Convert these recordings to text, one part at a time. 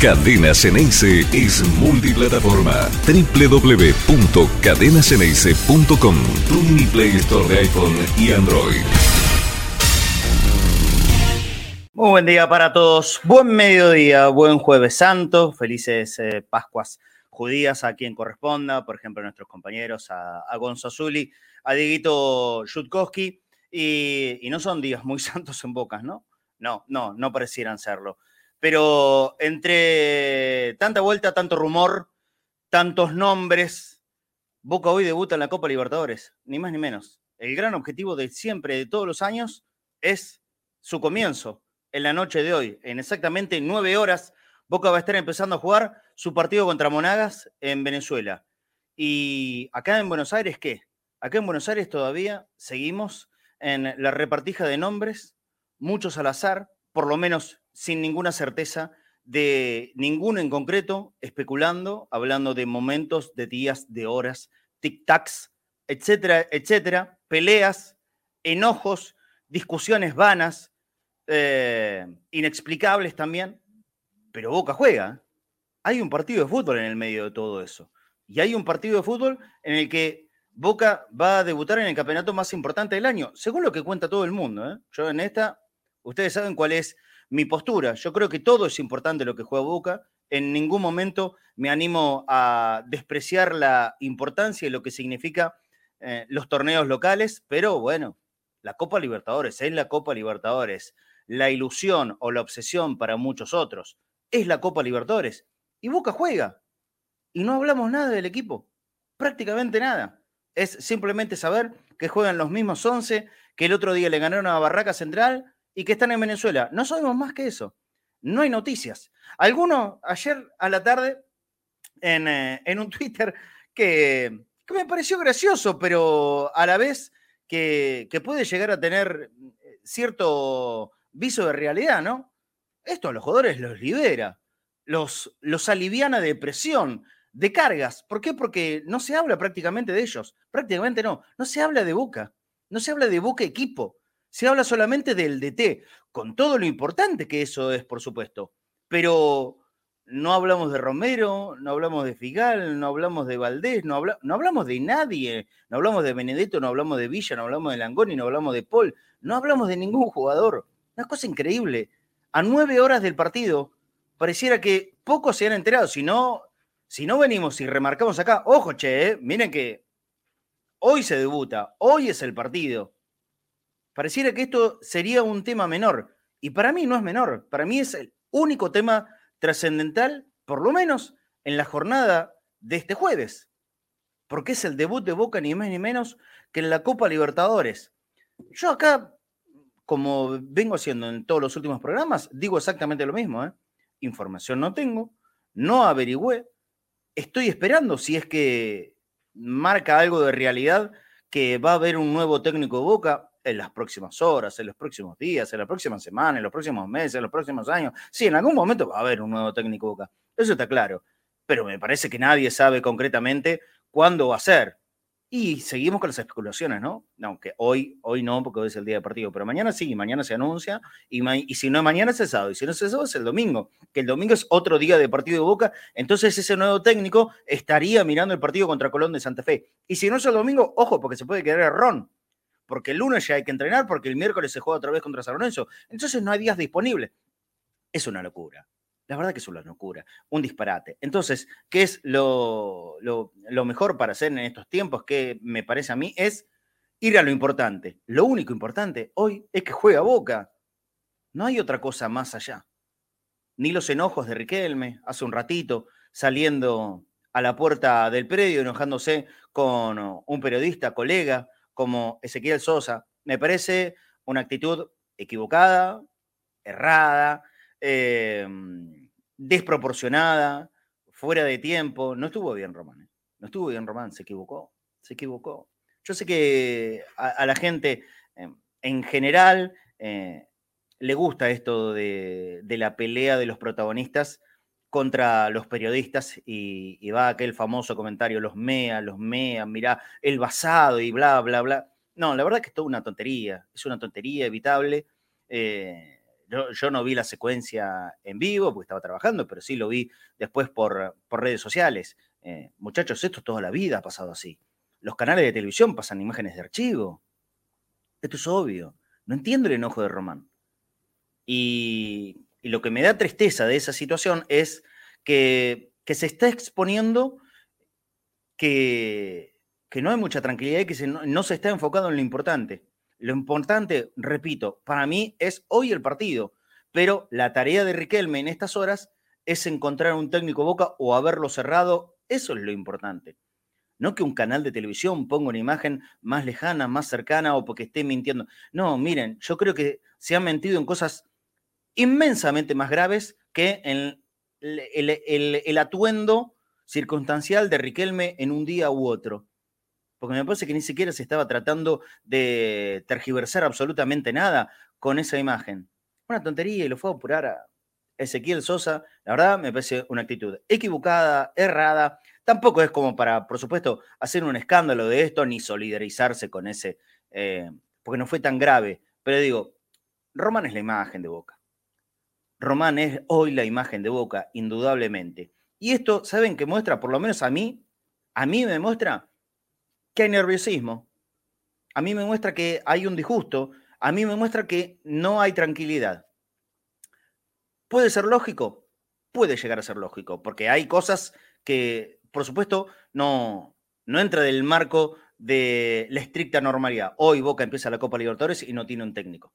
Cadena Ceneice es multiplataforma. www.cadenaceneice.com Tu mini Play Store de iPhone y Android. Muy buen día para todos. Buen mediodía, buen jueves santo. Felices eh, Pascuas judías a quien corresponda. Por ejemplo, a nuestros compañeros, a, a Gonzo Zuli, a Dieguito Jutkowski. Y, y no son días muy santos en bocas, ¿no? No, no, no parecieran serlo. Pero entre tanta vuelta, tanto rumor, tantos nombres, Boca hoy debuta en la Copa Libertadores, ni más ni menos. El gran objetivo de siempre, de todos los años, es su comienzo en la noche de hoy. En exactamente nueve horas, Boca va a estar empezando a jugar su partido contra Monagas en Venezuela. Y acá en Buenos Aires, ¿qué? Acá en Buenos Aires todavía seguimos en la repartija de nombres, muchos al azar, por lo menos sin ninguna certeza de ninguno en concreto, especulando, hablando de momentos, de días, de horas, tic-tacs, etcétera, etcétera, peleas, enojos, discusiones vanas, eh, inexplicables también, pero Boca juega. Hay un partido de fútbol en el medio de todo eso. Y hay un partido de fútbol en el que Boca va a debutar en el campeonato más importante del año, según lo que cuenta todo el mundo. ¿eh? Yo en esta, ustedes saben cuál es mi postura. Yo creo que todo es importante lo que juega Boca. En ningún momento me animo a despreciar la importancia y lo que significa eh, los torneos locales, pero bueno, la Copa Libertadores es la Copa Libertadores. La ilusión o la obsesión para muchos otros es la Copa Libertadores. Y Boca juega. Y no hablamos nada del equipo. Prácticamente nada. Es simplemente saber que juegan los mismos 11, que el otro día le ganaron a Barraca Central y que están en Venezuela. No sabemos más que eso. No hay noticias. Alguno ayer a la tarde en, eh, un Twitter que, me pareció gracioso, pero a la vez que, que, puede llegar a tener eh, cierto viso de realidad, ¿no? Esto a los jugadores los libera, los, los aliviana de presión, de cargas. ¿Por qué? Porque no se habla prácticamente de ellos. Prácticamente no. No se habla de Boca. No se habla de Boca equipo se habla solamente del DT, con todo lo importante que eso es, por supuesto. Pero no hablamos de Romero, no hablamos de Figal, no hablamos de Valdés, no, no hablamos de nadie, no hablamos de Benedetto, no hablamos de Villa, no hablamos de Langoni, no hablamos de Paul, no hablamos de ningún jugador. Una cosa increíble. A nueve horas del partido, pareciera que pocos se han enterado. Si no, si no venimos y remarcamos acá, ojo, che, eh, miren que hoy se debuta, hoy es el partido. Pareciera que esto sería un tema menor. Y para mí no es menor. Para mí es el único tema trascendental, por lo menos en la jornada de este jueves. Porque es el debut de Boca ni más ni menos que en la Copa Libertadores. Yo acá, como vengo haciendo en todos los últimos programas, digo exactamente lo mismo. ¿eh? Información no tengo, no averigüé, estoy esperando si es que marca algo de realidad que va a haber un nuevo técnico de Boca en las próximas horas, en los próximos días, en la próxima semana, en los próximos meses, en los próximos años. Sí, en algún momento va a haber un nuevo técnico Boca. Eso está claro. Pero me parece que nadie sabe concretamente cuándo va a ser. Y seguimos con las especulaciones, ¿no? Aunque hoy, hoy no, porque hoy es el día de partido, pero mañana sí, mañana se anuncia, y si no es mañana es el sábado, y si no es el sábado es el domingo, que el domingo es otro día de partido de Boca, entonces ese nuevo técnico estaría mirando el partido contra Colón de Santa Fe. Y si no es el domingo, ojo, porque se puede quedar errón, porque el lunes ya hay que entrenar, porque el miércoles se juega otra vez contra San Lorenzo. Entonces no hay días disponibles. Es una locura. La verdad que es una locura, un disparate. Entonces, ¿qué es lo, lo, lo mejor para hacer en estos tiempos? Que me parece a mí es ir a lo importante. Lo único importante hoy es que juega Boca. No hay otra cosa más allá. Ni los enojos de Riquelme hace un ratito saliendo a la puerta del predio enojándose con un periodista, colega, como Ezequiel Sosa. Me parece una actitud equivocada, errada, eh, desproporcionada, fuera de tiempo. No estuvo bien Román. ¿eh? No estuvo bien Román, se equivocó, se equivocó. Yo sé que a, la gente eh, en general eh, le gusta esto de, la pelea de los protagonistas contra los periodistas y, va aquel famoso comentario, los mea, los mea, mirá, el basado y bla, bla, bla. No, la verdad que es toda una tontería, es una tontería evitable. Eh, yo, no vi la secuencia en vivo porque estaba trabajando, pero sí lo vi después por, por redes sociales. Eh, muchachos, esto toda la vida ha pasado así. Los canales de televisión pasan imágenes de archivo. Esto es obvio. No entiendo el enojo de Román. Y, lo que me da tristeza de esa situación es que, se está exponiendo que, no hay mucha tranquilidad y que no, se está enfocado en lo importante. Lo importante, repito, para mí es hoy el partido, pero la tarea de Riquelme en estas horas es encontrar un técnico Boca o haberlo cerrado. Eso es lo importante. No que un canal de televisión ponga una imagen más lejana, más cercana o porque esté mintiendo. No, miren, yo creo que se han mentido en cosas inmensamente más graves que el, atuendo circunstancial de Riquelme en un día u otro. Porque me parece que ni siquiera se estaba tratando de tergiversar absolutamente nada con esa imagen. Una tontería y lo fue a apurar a Ezequiel Sosa. La verdad me parece una actitud equivocada, errada. Tampoco es como para, por supuesto, hacer un escándalo de esto ni solidarizarse con ese, eh, porque no fue tan grave. Pero digo, Román es la imagen de Boca. Román es hoy la imagen de Boca, indudablemente. Y esto, ¿saben qué muestra? Por lo menos a mí, a mí me muestra que hay nerviosismo. A mí me muestra que hay un disgusto. A mí me muestra que no hay tranquilidad. ¿Puede ser lógico? Puede llegar a ser lógico, porque hay cosas que, por supuesto, no, no entra del marco de la estricta normalidad. Hoy Boca empieza la Copa Libertadores y no tiene un técnico.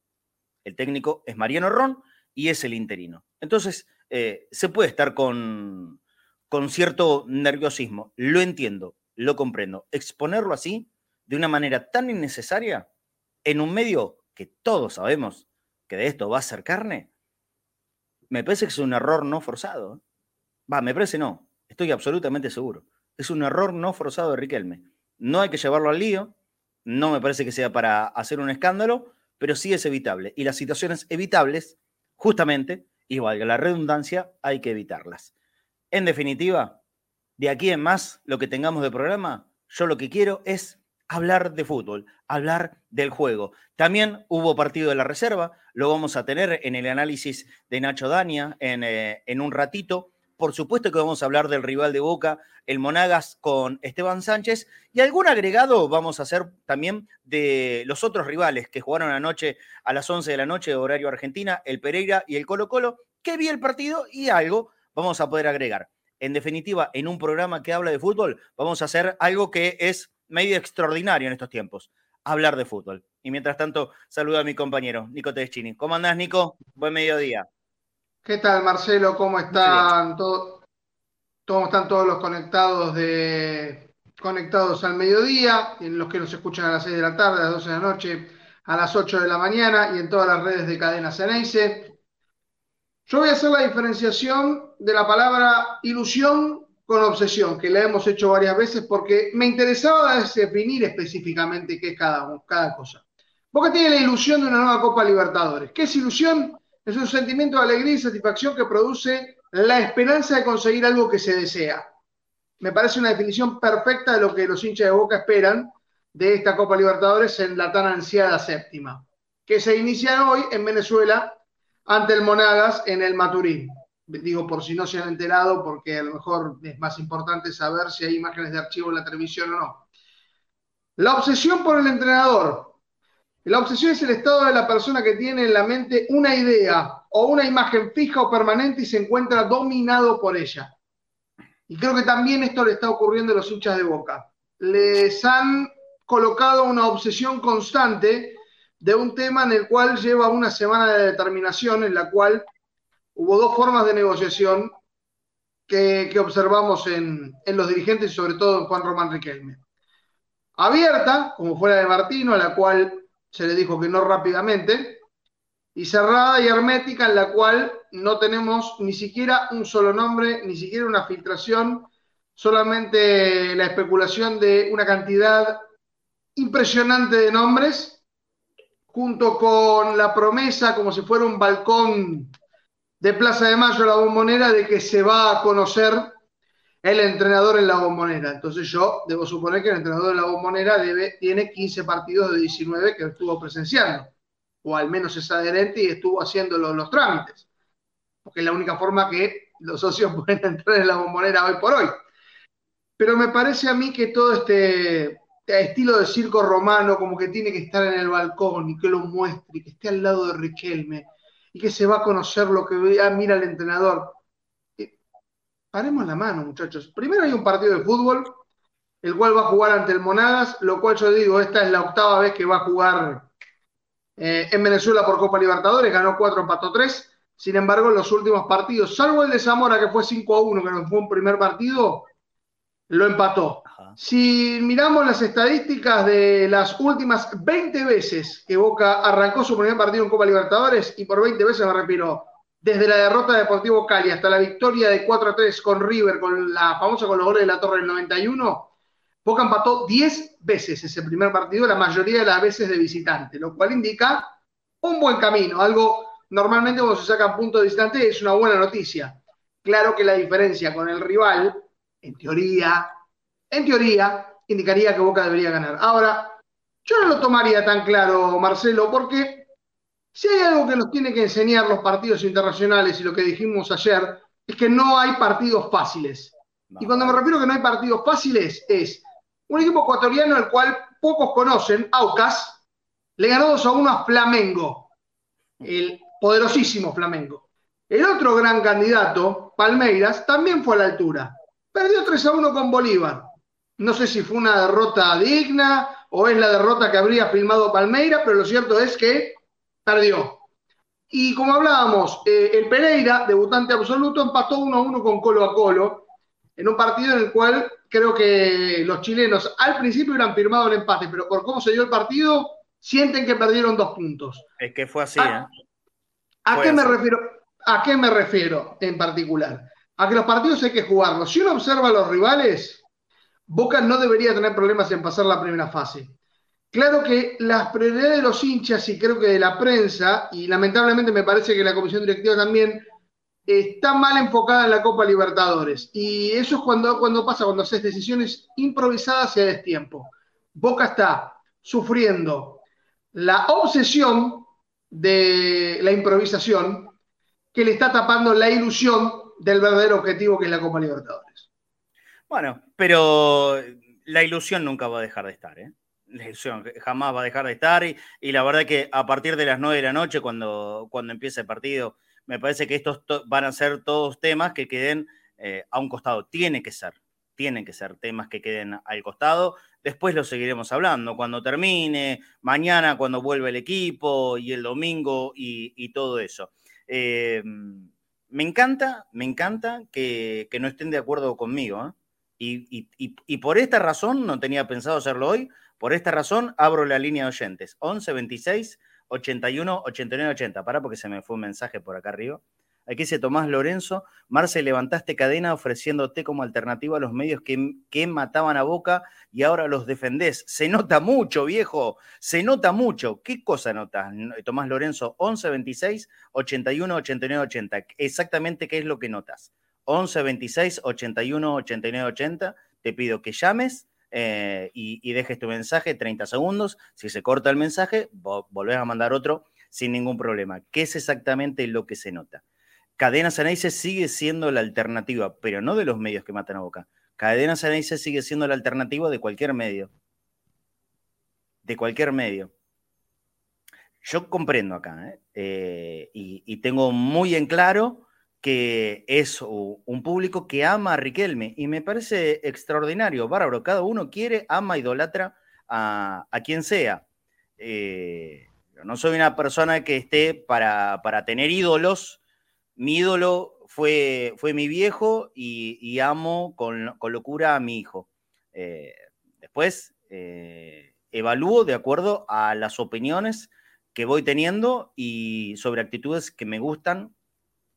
El técnico es Mariano Ron y es el interino. Entonces, eh, se puede estar con, con cierto nerviosismo. Lo entiendo, lo comprendo. Exponerlo así, de una manera tan innecesaria, en un medio que todos sabemos que de esto va a ser carne, me parece que es un error no forzado. ¿eh? Va, me parece no, estoy absolutamente seguro. Es un error no forzado de Riquelme. No hay que llevarlo al lío, no me parece que sea para hacer un escándalo, pero sí es evitable. Y las situaciones evitables justamente, y valga la redundancia, hay que evitarlas. En definitiva, de aquí en más, lo que tengamos de programa, yo lo que quiero es hablar de fútbol, hablar del juego. También hubo partido de la reserva, lo vamos a tener en el análisis de Nacho Dania en, eh, en un ratito. Por supuesto que vamos a hablar del rival de Boca, el Monagas con Esteban Sánchez, y algún agregado vamos a hacer también de los otros rivales que jugaron anoche a las 11 de la noche, horario Argentina, el Pereira y el Colo Colo, que vi el partido y algo vamos a poder agregar. En definitiva, en un programa que habla de fútbol, vamos a hacer algo que es medio extraordinario en estos tiempos, hablar de fútbol. Y mientras tanto, saludo a mi compañero, Nico Tedeschini. ¿Cómo andás, Nico? Buen mediodía. ¿Qué tal, Marcelo? ¿Cómo están, todos? ¿Cómo están todos los conectados de conectados al mediodía? En los que nos escuchan a las 6 de la tarde, a las 12 de la noche, a las 8 de la mañana y en todas las redes de Cadena Ceneice. Yo voy a hacer la diferenciación de la palabra ilusión con obsesión, que la hemos hecho varias veces porque me interesaba definir específicamente qué es cada, cada cosa. Porque tiene la ilusión de una nueva Copa Libertadores. ¿Qué es ilusión? Es un sentimiento de alegría y satisfacción que produce la esperanza de conseguir algo que se desea. Me parece una definición perfecta de lo que los hinchas de Boca esperan de esta Copa Libertadores en la tan ansiada séptima, que se inicia hoy en Venezuela ante el Monagas en el Maturín. Digo, por si no se han enterado, porque a lo mejor es más importante saber si hay imágenes de archivo en la televisión o no. La obsesión por el entrenador, la obsesión es el estado de la persona que tiene en la mente una idea o una imagen fija o permanente y se encuentra dominado por ella. Y creo que también esto le está ocurriendo a los hinchas de Boca. Les han colocado una obsesión constante de un tema en el cual lleva una semana de determinación, en la cual hubo dos formas de negociación que, observamos en, los dirigentes y sobre todo en Juan Román Riquelme. Abierta, como fue la de Martino, a la cual se le dijo que no rápidamente, y cerrada y hermética en la cual no tenemos ni siquiera un solo nombre, ni siquiera una filtración, solamente la especulación de una cantidad impresionante de nombres, junto con la promesa, como si fuera un balcón de Plaza de Mayo, la bombonera, de que se va a conocer el entrenador en la bombonera. Entonces yo debo suponer que el entrenador en la bombonera debe, tiene 15 partidos de 19 que estuvo presenciando. o al menos es adherente y estuvo haciendo los, trámites, porque es la única forma que los socios pueden entrar en la bombonera hoy por hoy. Pero me parece a mí que todo este estilo de circo romano, como que tiene que estar en el balcón y que lo muestre, y que esté al lado de Riquelme, y que se va a conocer lo que mira el entrenador. Paremos la mano, muchachos. Primero hay un partido de fútbol, el cual va a jugar ante el Monagas, lo cual yo digo, esta es la octava vez que va a jugar eh, en Venezuela por Copa Libertadores, ganó 4, empató 3. Sin embargo, en los últimos partidos, salvo el de Zamora, que fue 5 a 1, que no fue un primer partido, lo empató. Si miramos las estadísticas de las últimas 20 veces que Boca arrancó su primer partido en Copa Libertadores, y por 20 veces me repito, desde la derrota de Deportivo Cali hasta la victoria de 4 a 3 con River, con la famosa con los goles de la Torre del 91, Boca empató 10 veces ese primer partido, la mayoría de las veces de visitante, lo cual indica un buen camino, algo normalmente cuando se saca punto de visitante es una buena noticia. Claro que la diferencia con el rival, en teoría, en teoría, indicaría que Boca debería ganar. Ahora, yo no lo tomaría tan claro, Marcelo, porque si hay algo que nos tiene que enseñar los partidos internacionales y lo que dijimos ayer, es que no hay partidos fáciles. Y cuando me refiero a que no hay partidos fáciles, es un equipo ecuatoriano al cual pocos conocen, Aucas, le ganó 2 a 1 a Flamengo, el poderosísimo Flamengo. El otro gran candidato, Palmeiras, también fue a la altura. Perdió 3 a 1 con Bolívar. No sé si fue una derrota digna o es la derrota que habría filmado Palmeiras, pero lo cierto es que perdió. Y como hablábamos, eh, el Pereira, debutante absoluto, empató 1 a 1 con Colo a Colo, en un partido en el cual creo que los chilenos al principio hubieran firmado el empate, pero por cómo se dio el partido, sienten que perdieron dos puntos. Es que fue así, ¿A, ¿eh? ¿a qué me refiero? ¿A qué me refiero en particular? A que los partidos hay que jugarlos. Si uno observa a los rivales, Boca no debería tener problemas en pasar la primera fase. Claro que las prioridades de los hinchas y creo que de la prensa, y lamentablemente me parece que la comisión directiva también, está mal enfocada en la Copa Libertadores. Y eso es cuando, cuando pasa, cuando haces decisiones improvisadas y a destiempo. Boca está sufriendo la obsesión de la improvisación que le está tapando la ilusión del verdadero objetivo que es la Copa Libertadores. Bueno, pero la ilusión nunca va a dejar de estar, ¿eh? La ilusión jamás va a dejar de estar y, la verdad que a partir de las 9 de la noche, cuando, cuando empiece el partido, me parece que estos van a ser todos temas que queden eh, a un costado. Tiene que ser, tienen que ser temas que queden al costado. Después lo seguiremos hablando cuando termine, mañana cuando vuelva el equipo y el domingo y, todo eso. Eh, me encanta, me encanta que, no estén de acuerdo conmigo. ¿eh? Y, y, por esta razón, no tenía pensado hacerlo hoy, por esta razón abro la línea de oyentes. 11 26 81 89 80. Para porque se me fue un mensaje por acá arriba. Aquí dice Tomás Lorenzo, Marce, levantaste cadena ofreciéndote como alternativa a los medios que, que, mataban a Boca y ahora los defendés. Se nota mucho, viejo, se nota mucho. ¿Qué cosa notas, Tomás Lorenzo? 11 26 81 89 80. Exactamente qué es lo que notas. 11 26 81 89 80. Te pido que llames eh, y, dejes tu mensaje 30 segundos. Si se corta el mensaje, volvés a mandar otro sin ningún problema. ¿Qué es exactamente lo que se nota? Cadena Ceneice sigue siendo la alternativa, pero no de los medios que matan a Boca. Cadena Ceneice sigue siendo la alternativa de cualquier medio. De cualquier medio. Yo comprendo acá ¿eh? Eh, y tengo muy en claro que es un público que ama a Riquelme y me parece extraordinario, bárbaro. Cada uno quiere, ama, idolatra a, quien sea. Eh, no soy una persona que esté para, tener ídolos. Mi ídolo fue, fue mi viejo y, amo con, locura a mi hijo. Eh, después eh, evalúo de acuerdo a las opiniones que voy teniendo y sobre actitudes que me gustan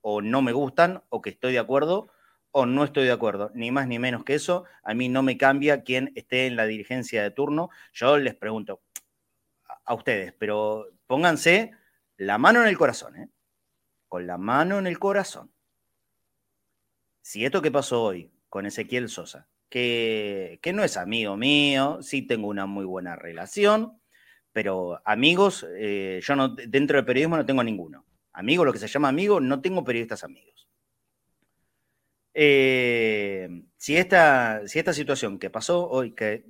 o no me gustan, o que estoy de acuerdo, o no estoy de acuerdo, ni más ni menos que eso. A mí no me cambia quien esté en la dirigencia de turno. Yo les pregunto a ustedes, pero pónganse la mano en el corazón, ¿eh? con la mano en el corazón. Si esto que pasó hoy con Ezequiel Sosa, que, que no es amigo mío, sí tengo una muy buena relación, Pero amigos, eh, yo no, dentro del periodismo no tengo ninguno. Amigo, lo que se llama amigo, no tengo periodistas amigos. Eh, si, esta, si esta situación que pasó hoy, que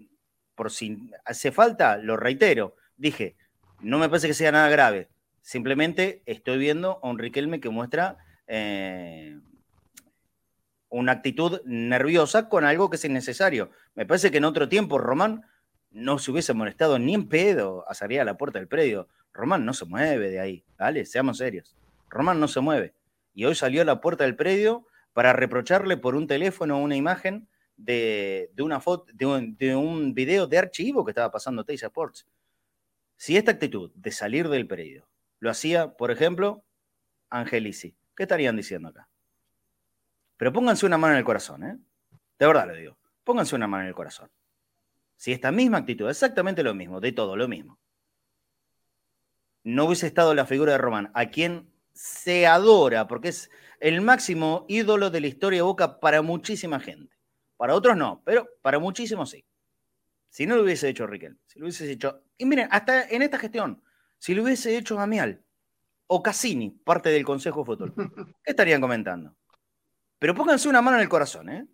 por si hace falta, lo reitero, dije, no me parece que sea nada grave. Simplemente estoy viendo a un Riquelme que muestra eh, una actitud nerviosa con algo que es innecesario. Me parece que en otro tiempo Román no se hubiese molestado ni en pedo a salir a la puerta del predio. Román no se mueve de ahí, ¿vale? Seamos serios. Román no se mueve. Y hoy salió a la puerta del predio para reprocharle por un teléfono una imagen de, una foto, de un, video de archivo que estaba pasando Teisa Sports. Si esta actitud de salir del predio lo hacía, por ejemplo, Angelici, ¿qué estarían diciendo acá? Pero pónganse una mano en el corazón, ¿eh? De verdad lo digo. Pónganse una mano en el corazón. Si esta misma actitud, exactamente lo mismo, de todo, lo mismo, no hubiese estado la figura de Román, a quien se adora, porque es el máximo ídolo de la historia de Boca para muchísima gente. Para otros no, pero para muchísimos sí. Si no lo hubiese hecho Riquel, si lo hubiese hecho. Y miren, hasta en esta gestión, si lo hubiese hecho Amial o Cassini, parte del Consejo de Fútbol, ¿qué estarían comentando? Pero pónganse una mano en el corazón, ¿eh?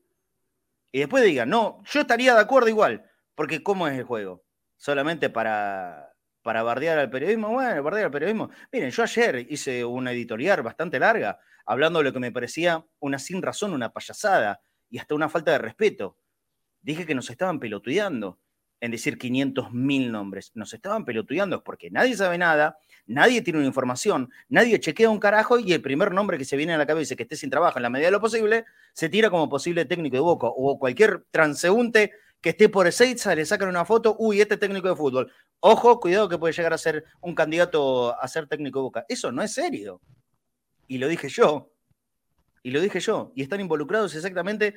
Y después digan, no, yo estaría de acuerdo igual, porque ¿cómo es el juego? Solamente para, para bardear al periodismo. Bueno, bardear al periodismo. Miren, yo ayer hice una editorial bastante larga hablando de lo que me parecía una sin razón, una payasada y hasta una falta de respeto. Dije que nos estaban pelotudeando en decir 500 mil nombres. Nos estaban pelotudeando porque nadie sabe nada, nadie tiene una información, nadie chequea un carajo y el primer nombre que se viene a la cabeza que esté sin trabajo en la medida de lo posible, se tira como posible técnico de Boca o cualquier transeúnte que esté por Ezeiza, le sacan una foto, uy, este técnico de fútbol. Ojo, cuidado que puede llegar a ser un candidato a ser técnico de Boca. Eso no es serio. Y lo dije yo. Y lo dije yo. Y están involucrados exactamente,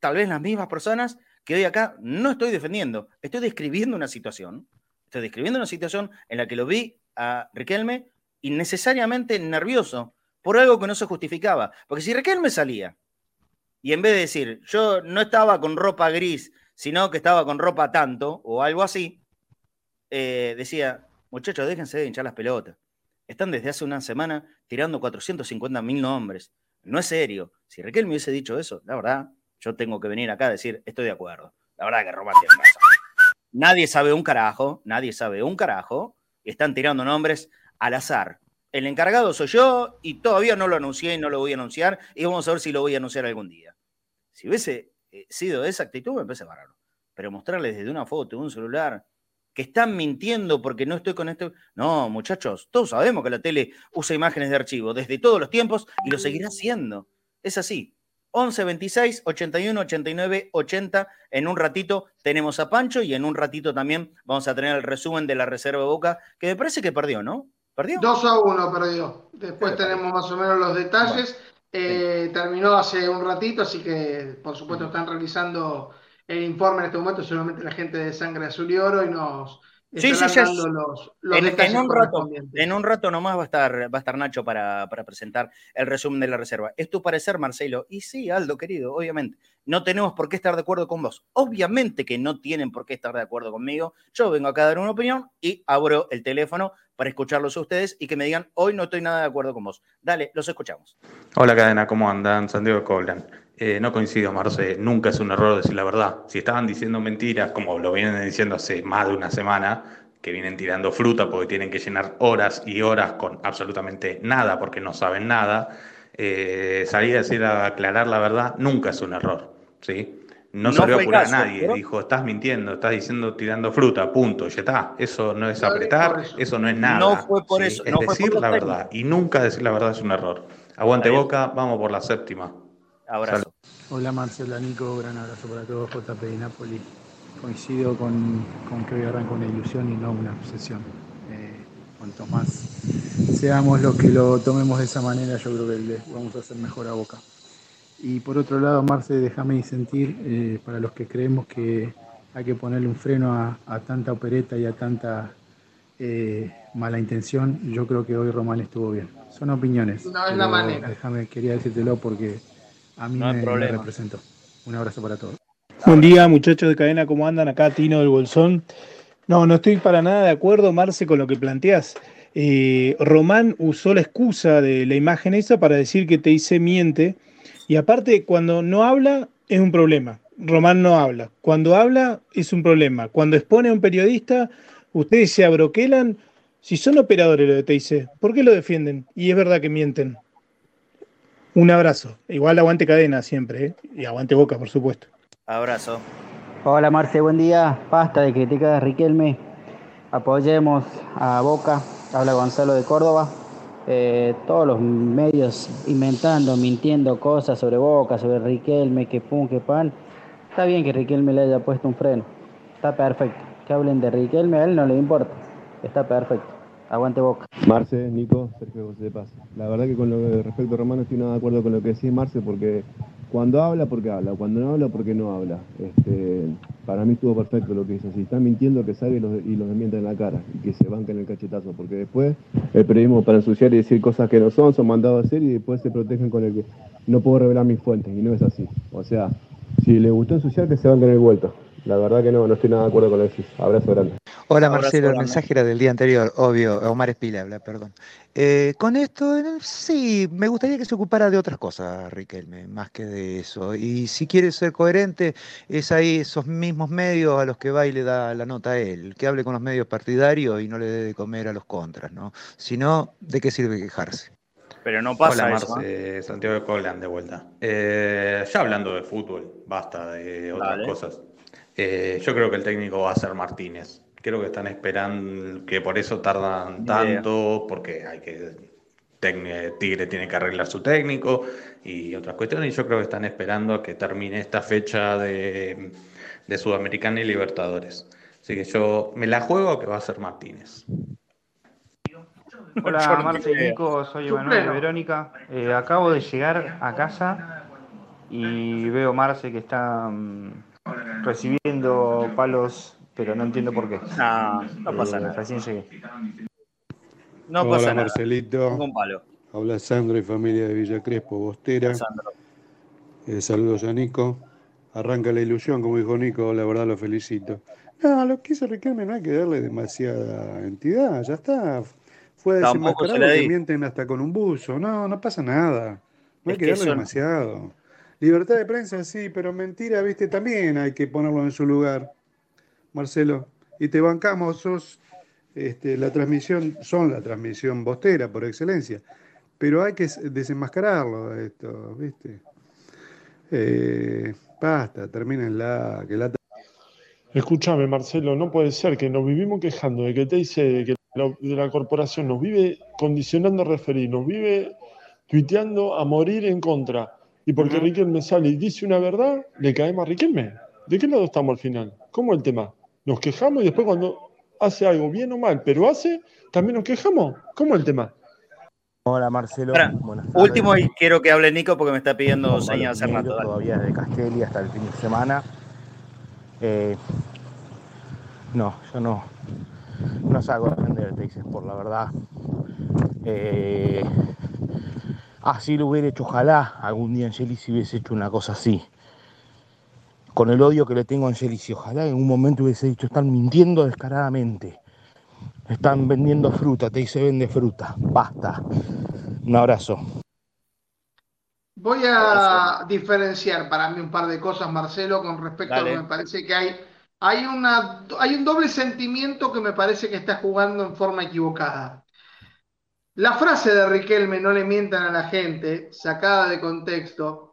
tal vez las mismas personas que hoy acá no estoy defendiendo. Estoy describiendo una situación. Estoy describiendo una situación en la que lo vi a Riquelme innecesariamente nervioso por algo que no se justificaba. Porque si Riquelme salía y en vez de decir, yo no estaba con ropa gris, sino que estaba con ropa tanto o algo así, eh, decía, muchachos, déjense de hinchar las pelotas. Están desde hace una semana tirando 450 mil nombres. No es serio. Si Raquel me hubiese dicho eso, la verdad, yo tengo que venir acá a decir, estoy de acuerdo. La verdad que Román tiene. Nadie sabe un carajo, nadie sabe un carajo. Están tirando nombres al azar. El encargado soy yo y todavía no lo anuncié y no lo voy a anunciar y vamos a ver si lo voy a anunciar algún día. Si hubiese eh, sido esa actitud, me parece bárbaro. Pero mostrarles desde una foto, un celular, que están mintiendo porque no estoy con este. No, muchachos, todos sabemos que la tele usa imágenes de archivo desde todos los tiempos y lo seguirá haciendo. Es así. 11 26 81 89 80. En un ratito tenemos a Pancho y en un ratito también vamos a tener el resumen de la reserva de Boca, que me parece que perdió, ¿no? ¿Perdió? 2 a 1 perdió. Después tenemos más o menos los detalles. Eh, terminó hace un ratito, así que por supuesto están realizando el informe en este momento, solamente la gente de Sangre Azul y Oro y nos sí, sí, dando los, los en, en, un rato, en un rato nomás va a estar, va a estar Nacho para, para, presentar el resumen de la reserva. ¿Es tu parecer, Marcelo? Y sí, Aldo, querido, obviamente. No tenemos por qué estar de acuerdo con vos. Obviamente que no tienen por qué estar de acuerdo conmigo. Yo vengo acá a dar una opinión y abro el teléfono para escucharlos a ustedes y que me digan, hoy no estoy nada de acuerdo con vos. Dale, los escuchamos. Hola cadena, ¿cómo andan? Santiago Coblan. Eh, no coincido, Marce, nunca es un error decir la verdad. Si estaban diciendo mentiras, como lo vienen diciendo hace más de una semana, que vienen tirando fruta porque tienen que llenar horas y horas con absolutamente nada porque no saben nada, eh, salir a decir a aclarar la verdad nunca es un error. ¿sí? No, salió a apurar a nadie, dijo, estás mintiendo, estás diciendo tirando fruta, punto, ya está. Eso no es apretar, eso. no es nada. No fue por eso. Es decir la verdad. Y nunca decir la verdad es un error. Aguante boca, vamos por la séptima. Abrazo. Hola Marcela, Nico, gran abrazo para todos, JP de Napoli. Coincido con, que hoy arranca una ilusión y no una obsesión. Eh, cuanto más seamos los que lo tomemos de esa manera, yo creo que vamos a hacer mejor a boca. Y por otro lado, Marce, déjame sentir, eh, para los que creemos que hay que ponerle un freno a, tanta opereta y a tanta eh, mala intención, yo creo que hoy Román estuvo bien. Son opiniones. No es la manera. Déjame, quería decírtelo porque a mí me, representó. Un abrazo para todos. Buen día, muchachos de cadena, ¿cómo andan? Acá Tino del Bolsón. No, no estoy para nada de acuerdo, Marce, con lo que planteas. Eh, Román usó la excusa de la imagen esa para decir que te hice miente. Y aparte, cuando no habla, es un problema. Román no habla. Cuando habla, es un problema. Cuando expone a un periodista, ustedes se abroquelan. Si son operadores lo de TIC, ¿por qué lo defienden? Y es verdad que mienten. Un abrazo. Igual aguante cadena siempre, ¿eh? Y aguante boca, por supuesto. Abrazo. Hola Marce, buen día. Basta de criticar a Riquelme. Apoyemos a Boca. Habla Gonzalo de Córdoba. Eh, todos los medios inventando, mintiendo cosas sobre Boca, sobre Riquelme, que pum, que pan. Está bien que Riquelme le haya puesto un freno. Está perfecto. Que hablen de Riquelme, a él no le importa. Está perfecto. Aguante Boca. Marce, Nico, Sergio José de Paz. La verdad que con lo que respecto a Romano estoy nada de acuerdo con lo que decís Marce porque cuando habla, porque habla. Cuando no habla, porque no habla. Este, para mí estuvo perfecto lo que dice. Si están mintiendo, que salga y los, y en la cara. Y que se banquen el cachetazo. Porque después el periodismo para ensuciar y decir cosas que no son, son mandados a hacer y después se protegen con el que no puedo revelar mis fuentes. Y no es así. O sea, si le gustó ensuciar, que se banquen el vuelto. La verdad que no, no estoy nada de acuerdo con lo que decís. Abrazo grande. Hola Marcelo, el mensaje era del día anterior, obvio, Omar Espila habla, perdón. Eh, con esto, sí, me gustaría que se ocupara de otras cosas, Riquelme, más que de eso. Y si quiere ser coherente, es ahí esos mismos medios a los que va y le da la nota a él, que hable con los medios partidarios y no le dé de comer a los contras, ¿no? Si no, ¿de qué sirve quejarse? Pero no pasa Hola, eso. Marce, Santiago de Colan de vuelta. Eh, ya hablando de fútbol, basta de otras Dale. cosas. Eh, yo creo que el técnico va a ser Martínez. Creo que están esperando, que por eso tardan tanto, porque hay que Tecne- Tigre tiene que arreglar su técnico y otras cuestiones. Y yo creo que están esperando a que termine esta fecha de, de Sudamericana y Libertadores. Así que yo me la juego que va a ser Martínez. Hola Marce y. Nico, soy Emanuel. Verónica. Eh, acabo de llegar a casa y veo Marce que está mm, recibiendo palos, pero no entiendo por qué. No, no pasa Eh, nada. Recién llegué. No Hola pasa nada. Marcelito, Ningún palo. habla Sandro y familia de Villa Crespo, Bostera. Sandro. Eh, saludos a Nico. Arranca la ilusión, como dijo Nico, la verdad lo felicito. No, lo que hizo Riquelme no hay que darle demasiada entidad, ya está. Fue desenmascarado que mienten hasta con un buzo. No, no pasa nada. No hay Es que que darle son- demasiado. Libertad de prensa, sí, pero mentira, viste, también hay que ponerlo en su lugar. Marcelo, y te bancamos, sos este, la transmisión, son la transmisión bostera por excelencia, pero hay que desenmascararlo esto, ¿viste? Eh, basta, termínenla, que la Escúchame, Marcelo, no puede ser que nos vivimos quejando de que te dice que la, de la corporación nos vive condicionando a referir, nos vive tuiteando a morir en contra. Y porque Riquelme sale y dice una verdad, le caemos a Riquelme. ¿De qué lado estamos al final? ¿Cómo es el tema? Nos quejamos y después cuando hace algo bien o mal, pero hace, también nos quejamos. ¿Cómo es el tema? Hola Marcelo, buenas tardes. Último y quiero que hable Nico porque me está pidiendo rato. Piñeiro, dale. Todavía desde Castelli hasta el fin de semana. Eh, no, yo no, no salgo a defender el Texas por la verdad. Eh, así lo hubiera hecho, ojalá algún día Angelis hubiese hecho una cosa así. Con el odio que le tengo a Angelis, ojalá en un momento hubiese dicho, están mintiendo descaradamente. Están vendiendo fruta, te dice vende fruta. Basta. Un abrazo. Voy a diferenciar para mí un par de cosas, Marcelo, con respecto a lo que me parece que hay. Hay, una, hay un doble sentimiento que me parece que está jugando en forma equivocada. La frase de Riquelme, no le mientan a la gente, sacada de contexto,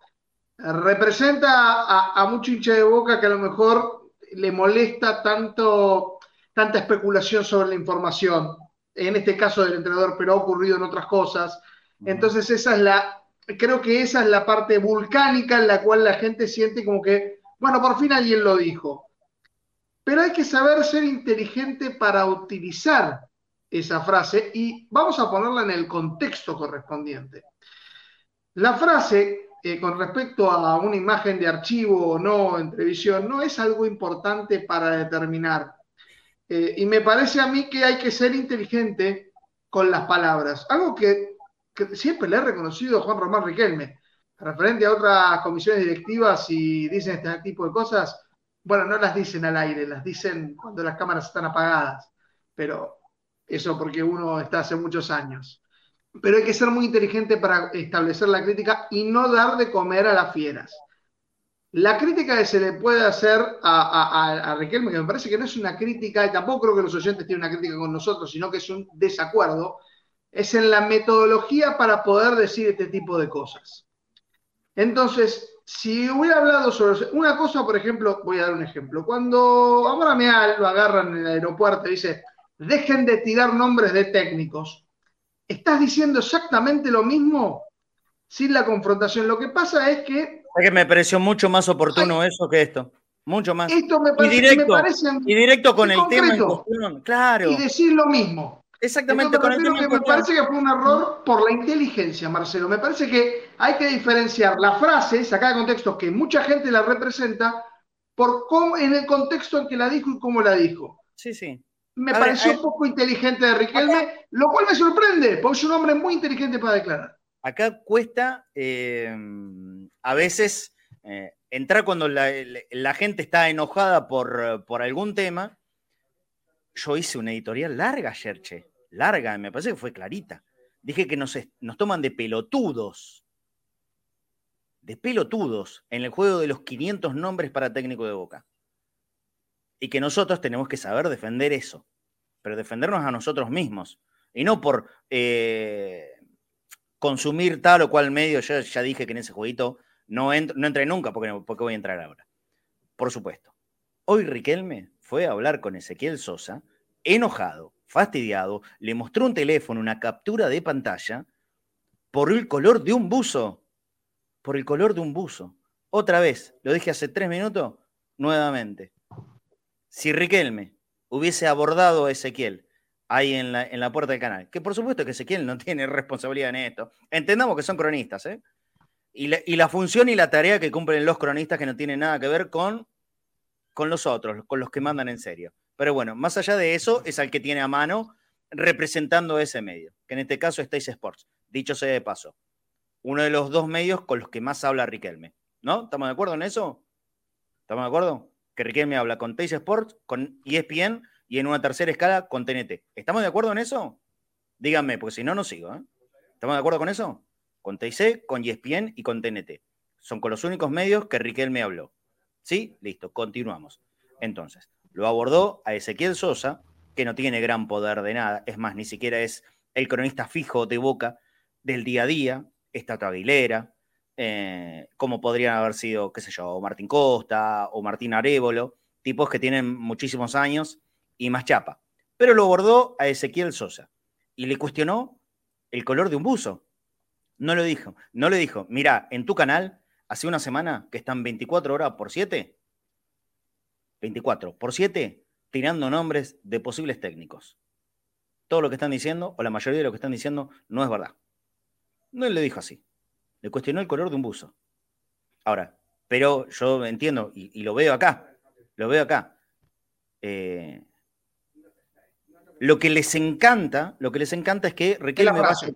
representa a, a mucho hincha de boca que a lo mejor le molesta tanto, tanta especulación sobre la información. En este caso del entrenador, pero ha ocurrido en otras cosas. Entonces, esa es la, creo que esa es la parte vulcánica en la cual la gente siente como que, bueno, por fin alguien lo dijo. Pero hay que saber ser inteligente para utilizar esa frase y vamos a ponerla en el contexto correspondiente. La frase, eh, con respecto a una imagen de archivo o no en televisión, no es algo importante para determinar. Eh, y me parece a mí que hay que ser inteligente con las palabras. Algo que, siempre le he reconocido a Juan Román Riquelme, referente a otras comisiones directivas y dicen este tipo de cosas, bueno, no las dicen al aire, las dicen cuando las cámaras están apagadas, pero eso porque uno está hace muchos años. Pero hay que ser muy inteligente para establecer la crítica y no dar de comer a las fieras. La crítica que se le puede hacer a, Riquelme, que me parece que no es una crítica, y tampoco creo que los oyentes tienen una crítica con nosotros, sino que es un desacuerdo, es en la metodología para poder decir este tipo de cosas. Entonces, si hubiera hablado sobre una cosa, por ejemplo, voy a dar un ejemplo. Cuando a Meal lo agarran en el aeropuerto y dice, dejen de tirar nombres de técnicos, estás diciendo exactamente lo mismo sin la confrontación. Lo que pasa es que... Es que me pareció mucho más oportuno eso que esto. Mucho más. Esto me parece, y directo, y directo con el tema Claro. Y decir lo mismo. Exactamente. con el tema que me parece que fue un error por la inteligencia, Marcelo. Me parece que hay que diferenciar la frase, sacada de contexto, que mucha gente la representa, por cómo, en el contexto en que la dijo y cómo la dijo. Sí, sí. Me pareció un poco inteligente de Riquelme, lo cual me sorprende, porque es un hombre muy inteligente para declarar. Acá cuesta eh, a veces eh, entrar cuando la, gente está enojada por, por algún tema. Yo hice una editorial larga ayer, larga, me parece que fue clarita. Dije que nos, nos toman de pelotudos, de pelotudos en el juego de los 500 nombres para técnico de boca. Y que nosotros tenemos que saber defender eso, pero defendernos a nosotros mismos. Y no por eh, consumir tal o cual medio. Yo ya dije que en ese jueguito no, entro, no entré nunca porque, porque voy a entrar ahora. Por supuesto. Hoy Riquelme fue a hablar con Ezequiel Sosa, enojado, fastidiado, le mostró un teléfono, una captura de pantalla, por el color de un buzo. Por el color de un buzo. Otra vez, lo dije hace tres minutos, nuevamente. Si Riquelme hubiese abordado a Ezequiel ahí en la, en la puerta del canal, que por supuesto que Ezequiel no tiene responsabilidad en esto, entendamos que son cronistas, ¿eh? Y la, función y la tarea que cumplen los cronistas que no tienen nada que ver con, con los otros, con los que mandan en serio. Pero bueno, más allá de eso, es al que tiene a mano representando ese medio, que en este caso es Tays Sports. Dicho sea de paso, uno de los dos medios con los que más habla Riquelme. ¿No? ¿Estamos de acuerdo en eso? ¿Estamos de acuerdo? Que Riquelme habla con Tays Sports, con ESPN y en una tercera escala con TNT. ¿Estamos de acuerdo en eso? Díganme, porque si no, no sigo. ¿eh? ¿Estamos de acuerdo con eso? Con TIC, con ESPN y con TNT. Son con los únicos medios que Riquelme habló. ¿Sí? Listo, continuamos. Entonces, lo abordó a Ezequiel Sosa, que no tiene gran poder de nada, es más, ni siquiera es el cronista fijo de Boca del día a día, está Aguilera, eh, como podrían haber sido, qué sé yo, Martín Costa o Martín Arevolo, tipos que tienen muchísimos años y más chapa. Pero lo abordó a Ezequiel Sosa y le cuestionó el color de un buzo. No lo dijo, no le dijo, mira, en tu canal hace una semana que están 24 horas por 7 24 por 7 tirando nombres de posibles técnicos. Todo lo que están diciendo, o la mayoría de lo que están diciendo, no es verdad. No le dijo así. Le cuestionó el color de un buzo. Ahora, pero yo entiendo, y, lo veo acá, lo veo acá. Eh, lo que les encanta, lo que les encanta es que Riquelme vaya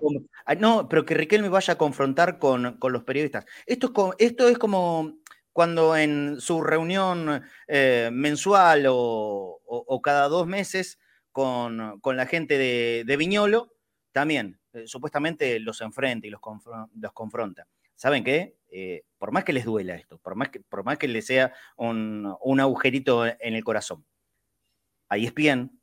a, no, pero que Riquelme vaya a confrontar con, los periodistas. Esto es, esto es como cuando en su reunión eh, mensual o, cada dos meses con, la gente de, Viñolo, también eh, supuestamente los enfrenta y los, confronta. ¿Saben qué? Eh, por más que les duela esto, por más que, por más que les sea un, agujerito en el corazón, ahí es bien,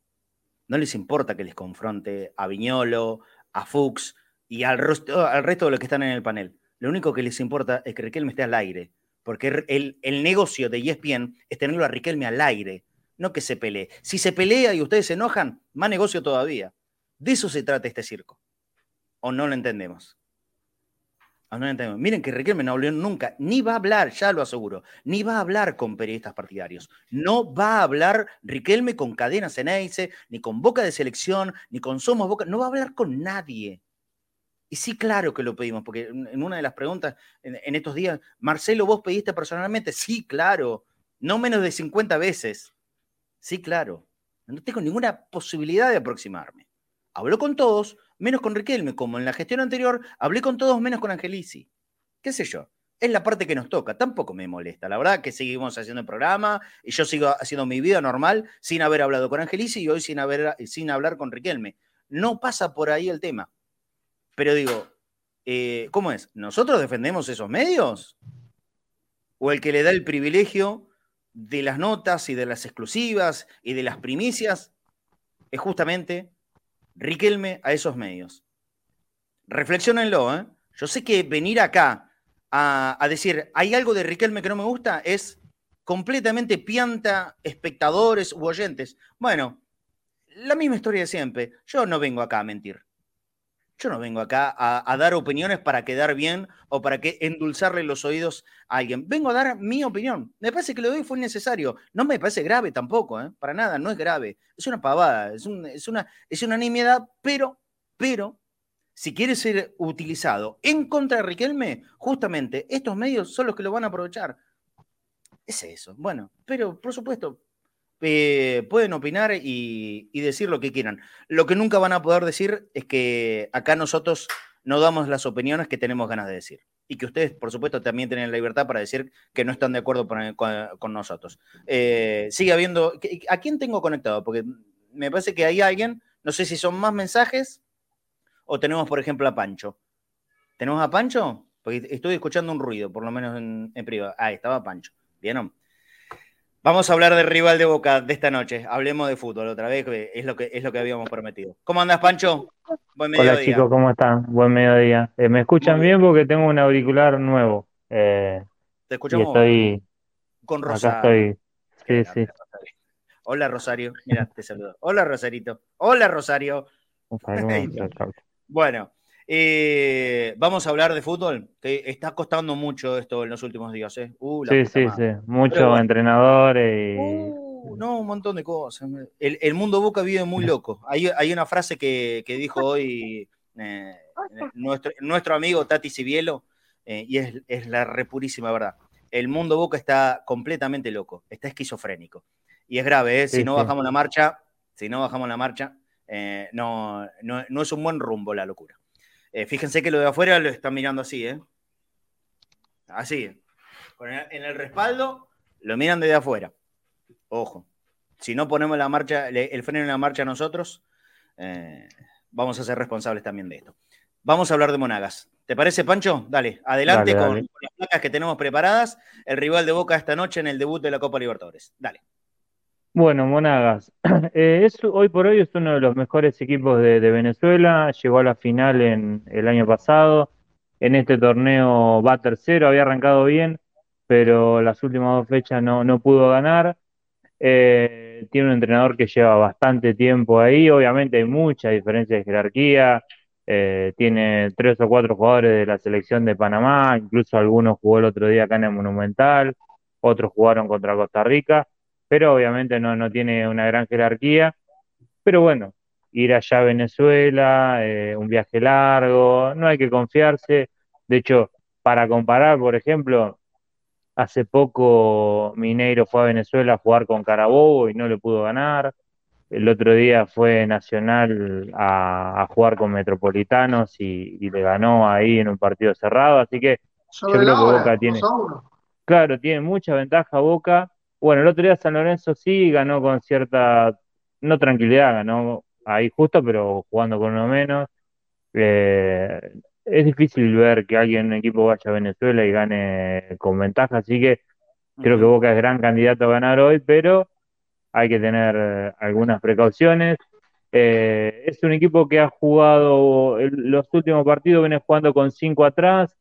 no les importa que les confronte a Viñolo, a Fuchs y al, al resto de los que están en el panel. Lo único que les importa es que Riquelme esté al aire, porque el, el negocio de ESPN es tenerlo a Riquelme al aire, no que se pelee. Si se pelea y ustedes se enojan, más negocio todavía. De eso se trata este circo. ¿O no lo entendemos? ¿O no lo entendemos? Miren que Riquelme no habló nunca, ni va a hablar, ya lo aseguro, ni va a hablar con periodistas partidarios. No va a hablar Riquelme con cadenas en Eice, ni con Boca de Selección, ni con Somos Boca, no va a hablar con nadie. Y sí, claro que lo pedimos, porque en una de las preguntas en, estos días, Marcelo, ¿vos pediste personalmente? Sí, claro. No menos de 50 veces. Sí, claro. No tengo ninguna posibilidad de aproximarme. Hablo con todos, menos con Riquelme, como en la gestión anterior, hablé con todos menos con Angelici. ¿Qué sé yo? Es la parte que nos toca, tampoco me molesta. La verdad que seguimos haciendo el programa y yo sigo haciendo mi vida normal sin haber hablado con Angelici y hoy sin, haber, sin hablar con Riquelme. No pasa por ahí el tema. Pero digo, eh, ¿cómo es? ¿Nosotros defendemos esos medios? ¿O el que le da el privilegio de las notas y de las exclusivas y de las primicias es justamente Riquelme a esos medios? Reflexionenlo, ¿eh? Yo sé que venir acá a, decir, hay algo de Riquelme que no me gusta, es completamente pianta espectadores u oyentes. Bueno, la misma historia de siempre. Yo no vengo acá a mentir. Yo no vengo acá a, dar opiniones para quedar bien o para que endulzarle los oídos a alguien. Vengo a dar mi opinión. Me parece que lo de hoy fue necesario. No me parece grave tampoco, ¿eh? para nada, no es grave. Es una pavada, es, es, una, es una nimiedad, pero, pero si quiere ser utilizado en contra de Riquelme, justamente estos medios son los que lo van a aprovechar. Es eso. Bueno, pero por supuesto, eh, pueden opinar y, decir lo que quieran. Lo que nunca van a poder decir es que acá nosotros no damos las opiniones que tenemos ganas de decir. Y que ustedes, por supuesto, también tienen la libertad para decir que no están de acuerdo con, nosotros. Eh, sigue habiendo. ¿A quién tengo conectado? Porque me parece que hay alguien, no sé si son más mensajes o tenemos, por ejemplo, a Pancho. ¿Tenemos a Pancho? Porque estoy escuchando un ruido, por lo menos en, privado. Ah, estaba Pancho. ¿Vieron? Vamos a hablar del rival de Boca de esta noche. Hablemos de fútbol otra vez, que es lo que, es lo que habíamos prometido. ¿Cómo andas, Pancho? Buen mediodía. Hola, chicos, ¿cómo están? Buen mediodía. Eh, ¿Me escuchan bien? Porque tengo un auricular nuevo. Eh, Te escuchamos estoy... con Rosario. Sí, sí. Hola, Rosario. Mira, te saludo. Hola, Rosarito. Hola, Rosario. Bueno, eh, vamos a hablar de fútbol, que está costando mucho esto en los últimos días. ¿eh? Uh, sí, sí, sí. Muchos entrenadores y... Uh, no, un montón de cosas. El, mundo Boca vive muy loco. Hay, hay una frase que, dijo hoy eh, nuestro, nuestro, amigo Tati Cibielo, y es, la repurísima verdad. El mundo Boca está completamente loco, está esquizofrénico. Y es grave, si no bajamos la marcha, si no bajamos la marcha, no, no, es un buen rumbo la locura. Eh, fíjense que lo de afuera lo están mirando así, ¿eh? Así. en el respaldo lo miran desde afuera. Ojo. Si no ponemos la marcha, el freno en la marcha nosotros, vamos a ser responsables también de esto. Vamos a hablar de Monagas. ¿Te parece, Pancho? Dale, adelante con, con, las placas que tenemos preparadas. El rival de Boca esta noche en el debut de la Copa Libertadores. Dale. Bueno, Monagas, eh, hoy por hoy es uno de los mejores equipos de, Venezuela, llegó a la final en el año pasado, en este torneo va tercero, había arrancado bien, pero las últimas dos fechas no, no pudo ganar. Eh, tiene un entrenador que lleva bastante tiempo ahí, obviamente hay mucha diferencia de jerarquía, eh, tiene tres o cuatro jugadores de la selección de Panamá, incluso algunos jugó el otro día acá en el Monumental, otros jugaron contra Costa Rica pero obviamente no, no tiene una gran jerarquía. Pero bueno, ir allá a Venezuela, eh, un viaje largo, no hay que confiarse. De hecho, para comparar, por ejemplo, hace poco Mineiro fue a Venezuela a jugar con Carabobo y no le pudo ganar. El otro día fue Nacional a, jugar con Metropolitanos y, le ganó ahí en un partido cerrado. Así que yo creo que Boca tiene. Claro, tiene mucha ventaja Boca bueno, el otro día San Lorenzo sí ganó con cierta, no tranquilidad, ganó ahí justo, pero jugando con uno menos. Eh, es difícil ver que alguien en un equipo vaya a Venezuela y gane con ventaja, así que creo que Boca es gran candidato a ganar hoy, pero hay que tener algunas precauciones. Eh, es un equipo que ha jugado los últimos partidos, viene jugando con cinco atrás,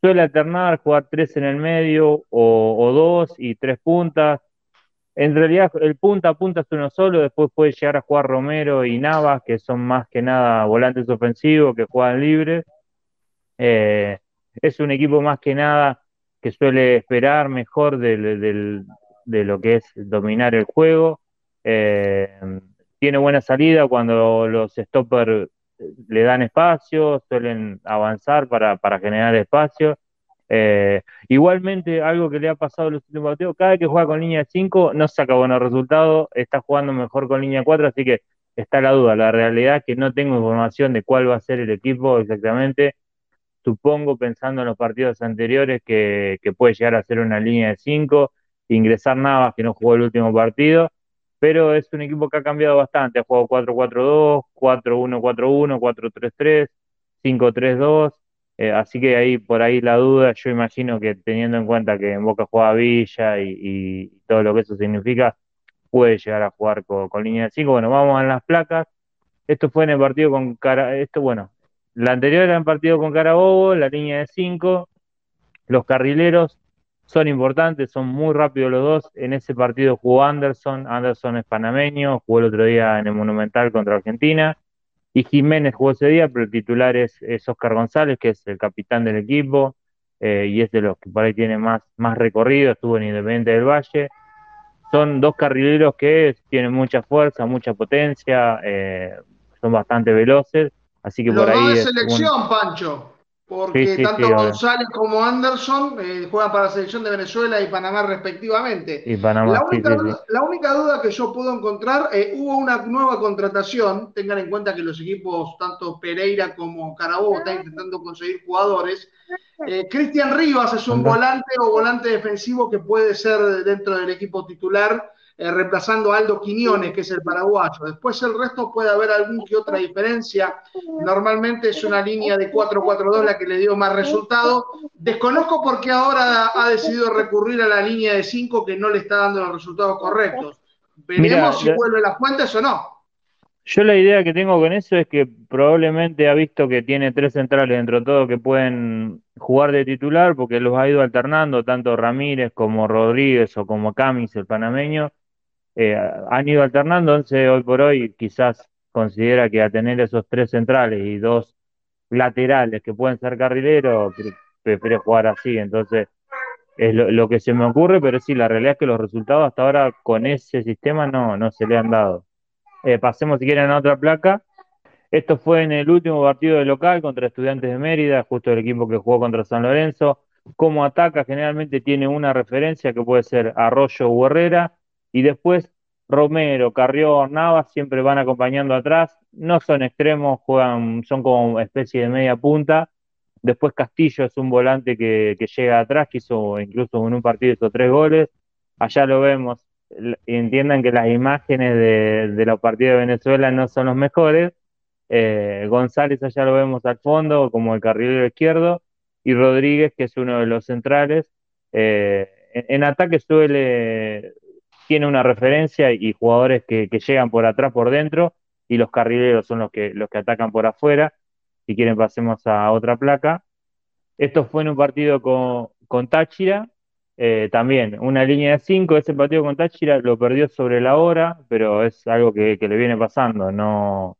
suele alternar, jugar tres en el medio o, dos y tres puntas. En realidad el punta a punta es uno solo, después puede llegar a jugar Romero y Navas, que son más que nada volantes ofensivos, que juegan libres. Eh, es un equipo más que nada que suele esperar mejor de lo que es dominar el juego. Eh, tiene buena salida cuando los stoppers le dan espacio, suelen avanzar para, para generar espacio. Eh, igualmente, algo que le ha pasado en los últimos partidos, cada vez que juega con línea 5 no saca buenos resultados, está jugando mejor con línea 4, así que está la duda. La realidad es que no tengo información de cuál va a ser el equipo exactamente. supongo, pensando en los partidos anteriores, que, que puede llegar a ser una línea de 5, ingresar Navas, que no jugó el último partido, pero es un equipo que ha cambiado bastante, ha jugado 4-4-2, 4-1-4-1, 4-3-3, 5-3-2, eh, así que ahí por ahí la duda, yo imagino que teniendo en cuenta que en Boca juega Villa y, y todo lo que eso significa, puede llegar a jugar con, con línea de 5. Bueno, vamos a las placas. Esto fue en el partido con Cara, esto bueno, la anterior era en partido con Carabobo, la línea de 5. Los carrileros son importantes, son muy rápidos los dos. En ese partido jugó Anderson, Anderson es panameño, jugó el otro día en el Monumental contra Argentina. Y Jiménez jugó ese día, pero el titular es, es Oscar González, que es el capitán del equipo eh, y es de los que por ahí tiene más, más recorrido, estuvo en Independiente del Valle. Son dos carrileros que tienen mucha fuerza, mucha potencia, eh, son bastante veloces, así que por ahí dos de es un- selección, Pancho. Porque Sí, sí, tanto sí. González como Anderson eh, juegan para la selección de Venezuela y Panamá respectivamente. y Panamá, La única, la única duda que yo puedo encontrar, eh, hubo una nueva contratación, tengan en cuenta que los equipos, tanto Pereira como Carabobo, están intentando conseguir jugadores. Eh, Cristian Rivas es un volante o volante defensivo que puede ser dentro del equipo titular, eh, reemplazando a Aldo Quiñones, que es el paraguayo. Después el resto puede haber algún que otra diferencia. Normalmente es una línea de 4-4-2 la que le dio más resultado. Desconozco por qué ahora ha decidido recurrir a la línea de 5 que no le está dando los resultados correctos. Veremos Mira, si vuelve las fuentes o no. Yo la idea que tengo con eso es que probablemente ha visto que tiene tres centrales dentro de todo que pueden jugar de titular porque los ha ido alternando, tanto Ramírez como Rodríguez o como Camis, el panameño, eh, han ido alternando, entonces hoy por hoy quizás considera que a tener esos tres centrales y dos laterales que pueden ser carrileros, pre- prefiere jugar así, entonces es lo, que se me ocurre, pero sí, la realidad es que los resultados hasta ahora con ese sistema no, no se le han dado. Eh, pasemos si quieren a otra placa. Esto fue en el último partido de local contra Estudiantes de Mérida, justo el equipo que jugó contra San Lorenzo. Cómo ataca, generalmente tiene una referencia que puede ser Arroyo o Herrera, y después Romero, Carrión, Navas siempre van acompañando atrás. No son extremos, juegan, son como especie de media punta. Después Castillo es un volante que, que llega atrás, que hizo incluso en un partido hizo tres goles. Allá lo vemos. Entiendan que las imágenes de, los partidos de Venezuela no son los mejores. Eh, González allá lo vemos al fondo como el carrilero izquierdo y Rodríguez, que es uno de los centrales. Eh, en ataque suele, tiene una referencia y jugadores que, llegan por atrás, por dentro, y los carrileros son los que, los que atacan por afuera. Si quieren pasemos a otra placa. Esto fue en un partido con, con Táchira, eh, también una línea de 5, ese partido con Táchira lo perdió sobre la hora, pero es algo que, que le viene pasando, no,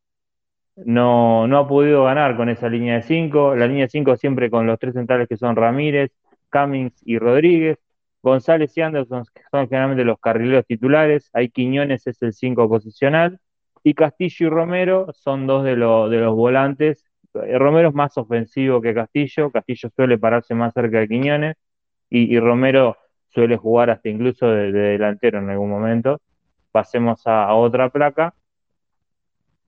no, no ha podido ganar con esa línea de 5, la línea de 5 siempre con los tres centrales que son Ramírez, Cummings y Rodríguez, González y Anderson son generalmente los carrileros titulares, ahí Quiñones es el 5 posicional, y Castillo y Romero son dos de, lo- de los volantes. Eh, Romero es más ofensivo que Castillo, Castillo suele pararse más cerca de Quiñones, y, Romero suele jugar hasta incluso de, de delantero en algún momento. Pasemos a, a otra placa.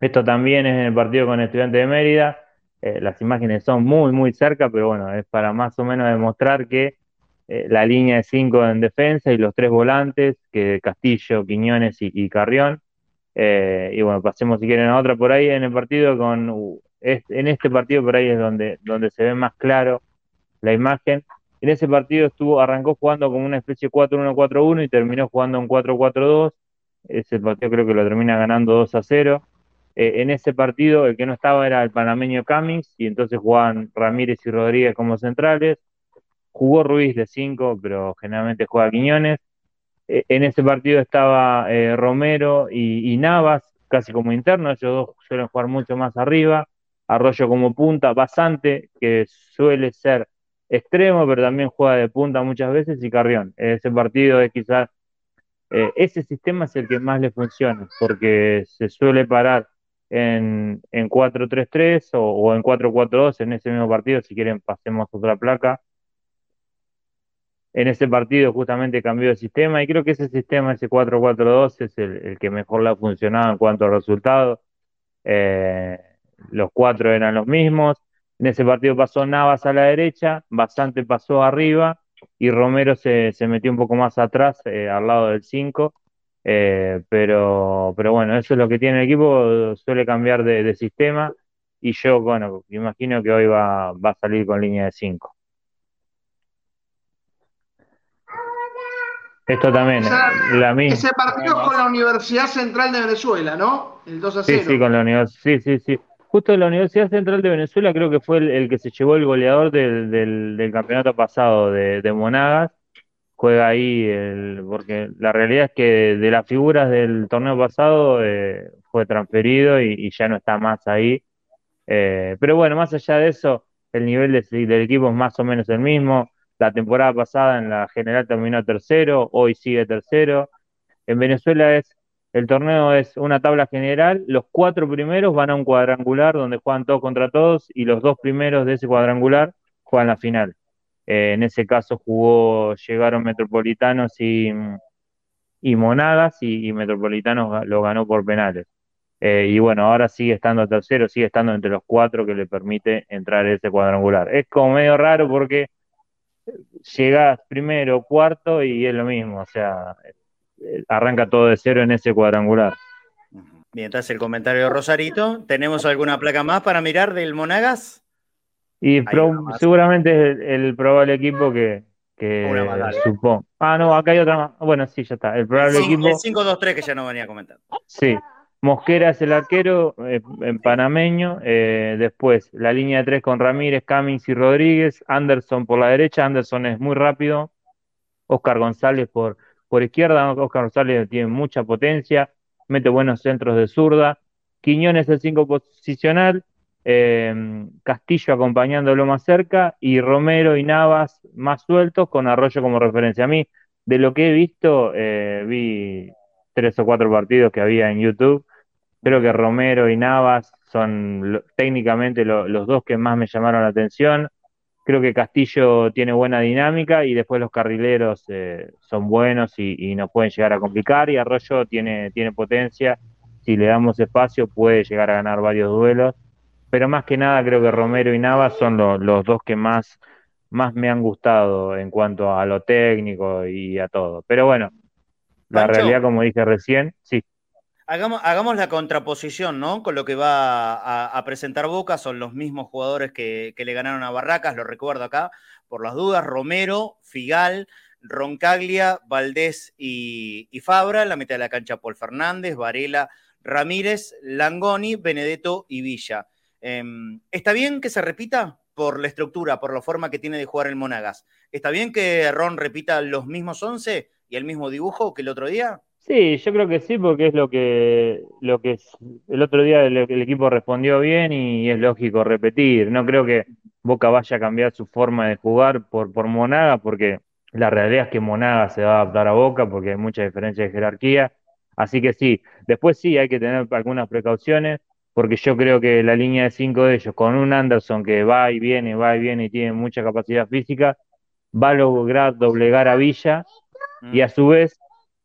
Esto también es en el partido con Estudiantes de Mérida. Eh, las imágenes son muy, muy cerca, pero bueno, es para más o menos demostrar que eh, la línea de cinco en defensa y los tres volantes, que Castillo, Quiñones y, Carrión. Eh, y bueno, pasemos si quieren a otra por ahí en el partido con en este partido por ahí es donde, donde se ve más claro la imagen. En ese partido estuvo, arrancó jugando como una especie de 4-1-4-1 y terminó jugando un 4-4-2. Ese partido creo que lo termina ganando 2 a 0. Eh, en ese partido el que no estaba era el panameño Cummings y entonces jugaban Ramírez y Rodríguez como centrales. Jugó Ruiz de 5, pero generalmente juega Quiñones. Eh, en ese partido estaba eh, Romero y, y Navas, casi como interno, ellos dos suelen jugar mucho más arriba. Arroyo como punta, Basante, que suele ser extremo, pero también juega de punta muchas veces, y Carrión. Ese partido es quizás, eh, ese sistema es el que más le funciona, porque se suele parar en, en 4-3-3 o, o en 4-4-2 en ese mismo partido. Si quieren, pasemos otra placa. En ese partido justamente cambió de sistema y creo que ese sistema, ese 4-4-2, es el, el que mejor le ha funcionado en cuanto a resultados. Eh, los cuatro eran los mismos. En ese partido pasó Navas a la derecha, Basante pasó arriba y Romero se, se metió un poco más atrás, eh, al lado del 5. Eh, pero, pero bueno, eso es lo que tiene el equipo, suele cambiar de, sistema y yo, bueno, imagino que hoy va, va a salir con línea de 5. Esto también, Esa- la misma. Ese partido con la Universidad Central de Venezuela, ¿no? El 2 a 0. Sí, sí, con la universidad, sí, sí, sí. Justo la Universidad Central de Venezuela creo que fue el, el que se llevó el goleador del, del, del campeonato pasado de, de Monagas. Juega ahí, el, porque la realidad es que de las figuras del torneo pasado eh, fue transferido y, y ya no está más ahí. Eh, pero bueno, más allá de eso, el nivel de- del equipo es más o menos el mismo. La temporada pasada en la general terminó tercero, hoy sigue tercero. En Venezuela es, el torneo es una tabla general, los cuatro primeros van a un cuadrangular donde juegan todos contra todos y los dos primeros de ese cuadrangular juegan la final. Eh, en ese caso jugó, llegaron Metropolitanos y, Monagas y, Metropolitanos lo ganó por penales. Eh, y bueno, ahora sigue estando tercero, sigue estando entre los cuatro que le permite entrar ese cuadrangular. Es como medio raro porque llegas primero, cuarto y es lo mismo, o sea, eh, arranca todo de cero en ese cuadrangular. Mientras el comentario de Rosarito, ¿tenemos alguna placa más para mirar del Monagas? Y pro- seguramente es el, el probable equipo que, que supongo. Ah, no, acá hay otra más. Bueno, sí, ya está. El probable El equipo. 5-2-3 que ya no venía comentando. Sí, Mosquera es el arquero eh, en panameño. eh, después la línea de tres con Ramírez, Cummings y Rodríguez. Anderson por la derecha. Anderson es muy rápido. Oscar González por, por izquierda. Oscar González tiene mucha potencia. Mete buenos centros de zurda. Quiñones el 5 posicional. eh, Castillo acompañándolo más cerca. Y Romero y Navas más sueltos con Arroyo como referencia. A mí, de lo que he visto, vi tres o cuatro partidos que había en YouTube. Creo que Romero y Navas son lo- técnicamente lo- los dos que más me llamaron la atención. Creo que Castillo tiene buena dinámica y después los carrileros eh, son buenos y, y nos pueden llegar a complicar. Y Arroyo tiene, tiene potencia. Si le damos espacio, puede llegar a ganar varios duelos. Pero más que nada, creo que Romero y Navas son lo- los dos que más, más me han gustado en cuanto a lo técnico y a todo. Pero bueno, la Pancho. realidad, como dije recién, sí. Hagamos, la contraposición, ¿no? Con lo que va a, presentar Boca, son los mismos jugadores que, le ganaron a Barracas, lo recuerdo acá, por las dudas, Romero, Figal, Roncaglia, Valdés y, y Fabra, en la mitad de la cancha Paul Fernández, Varela, Ramírez, Langoni, Benedetto y Villa. Em, ¿Está bien que se repita por la estructura, por la forma que tiene de jugar el Monagas? ¿Está bien que Ron repita los mismos 11 y el mismo dibujo que el otro día? Sí, yo creo que sí, porque es lo que, lo que es- el otro día el, el equipo respondió bien y es lógico repetir. No creo que Boca vaya a cambiar su forma de jugar por, por Monaga, porque la realidad es que Monaga se va a adaptar a Boca porque hay mucha diferencia de jerarquía. Así que sí, después sí hay que tener algunas precauciones, porque yo creo que la línea de cinco de ellos, con un Anderson que va y viene, va y viene y tiene mucha capacidad física, va a lograr doblegar a Villa y a su vez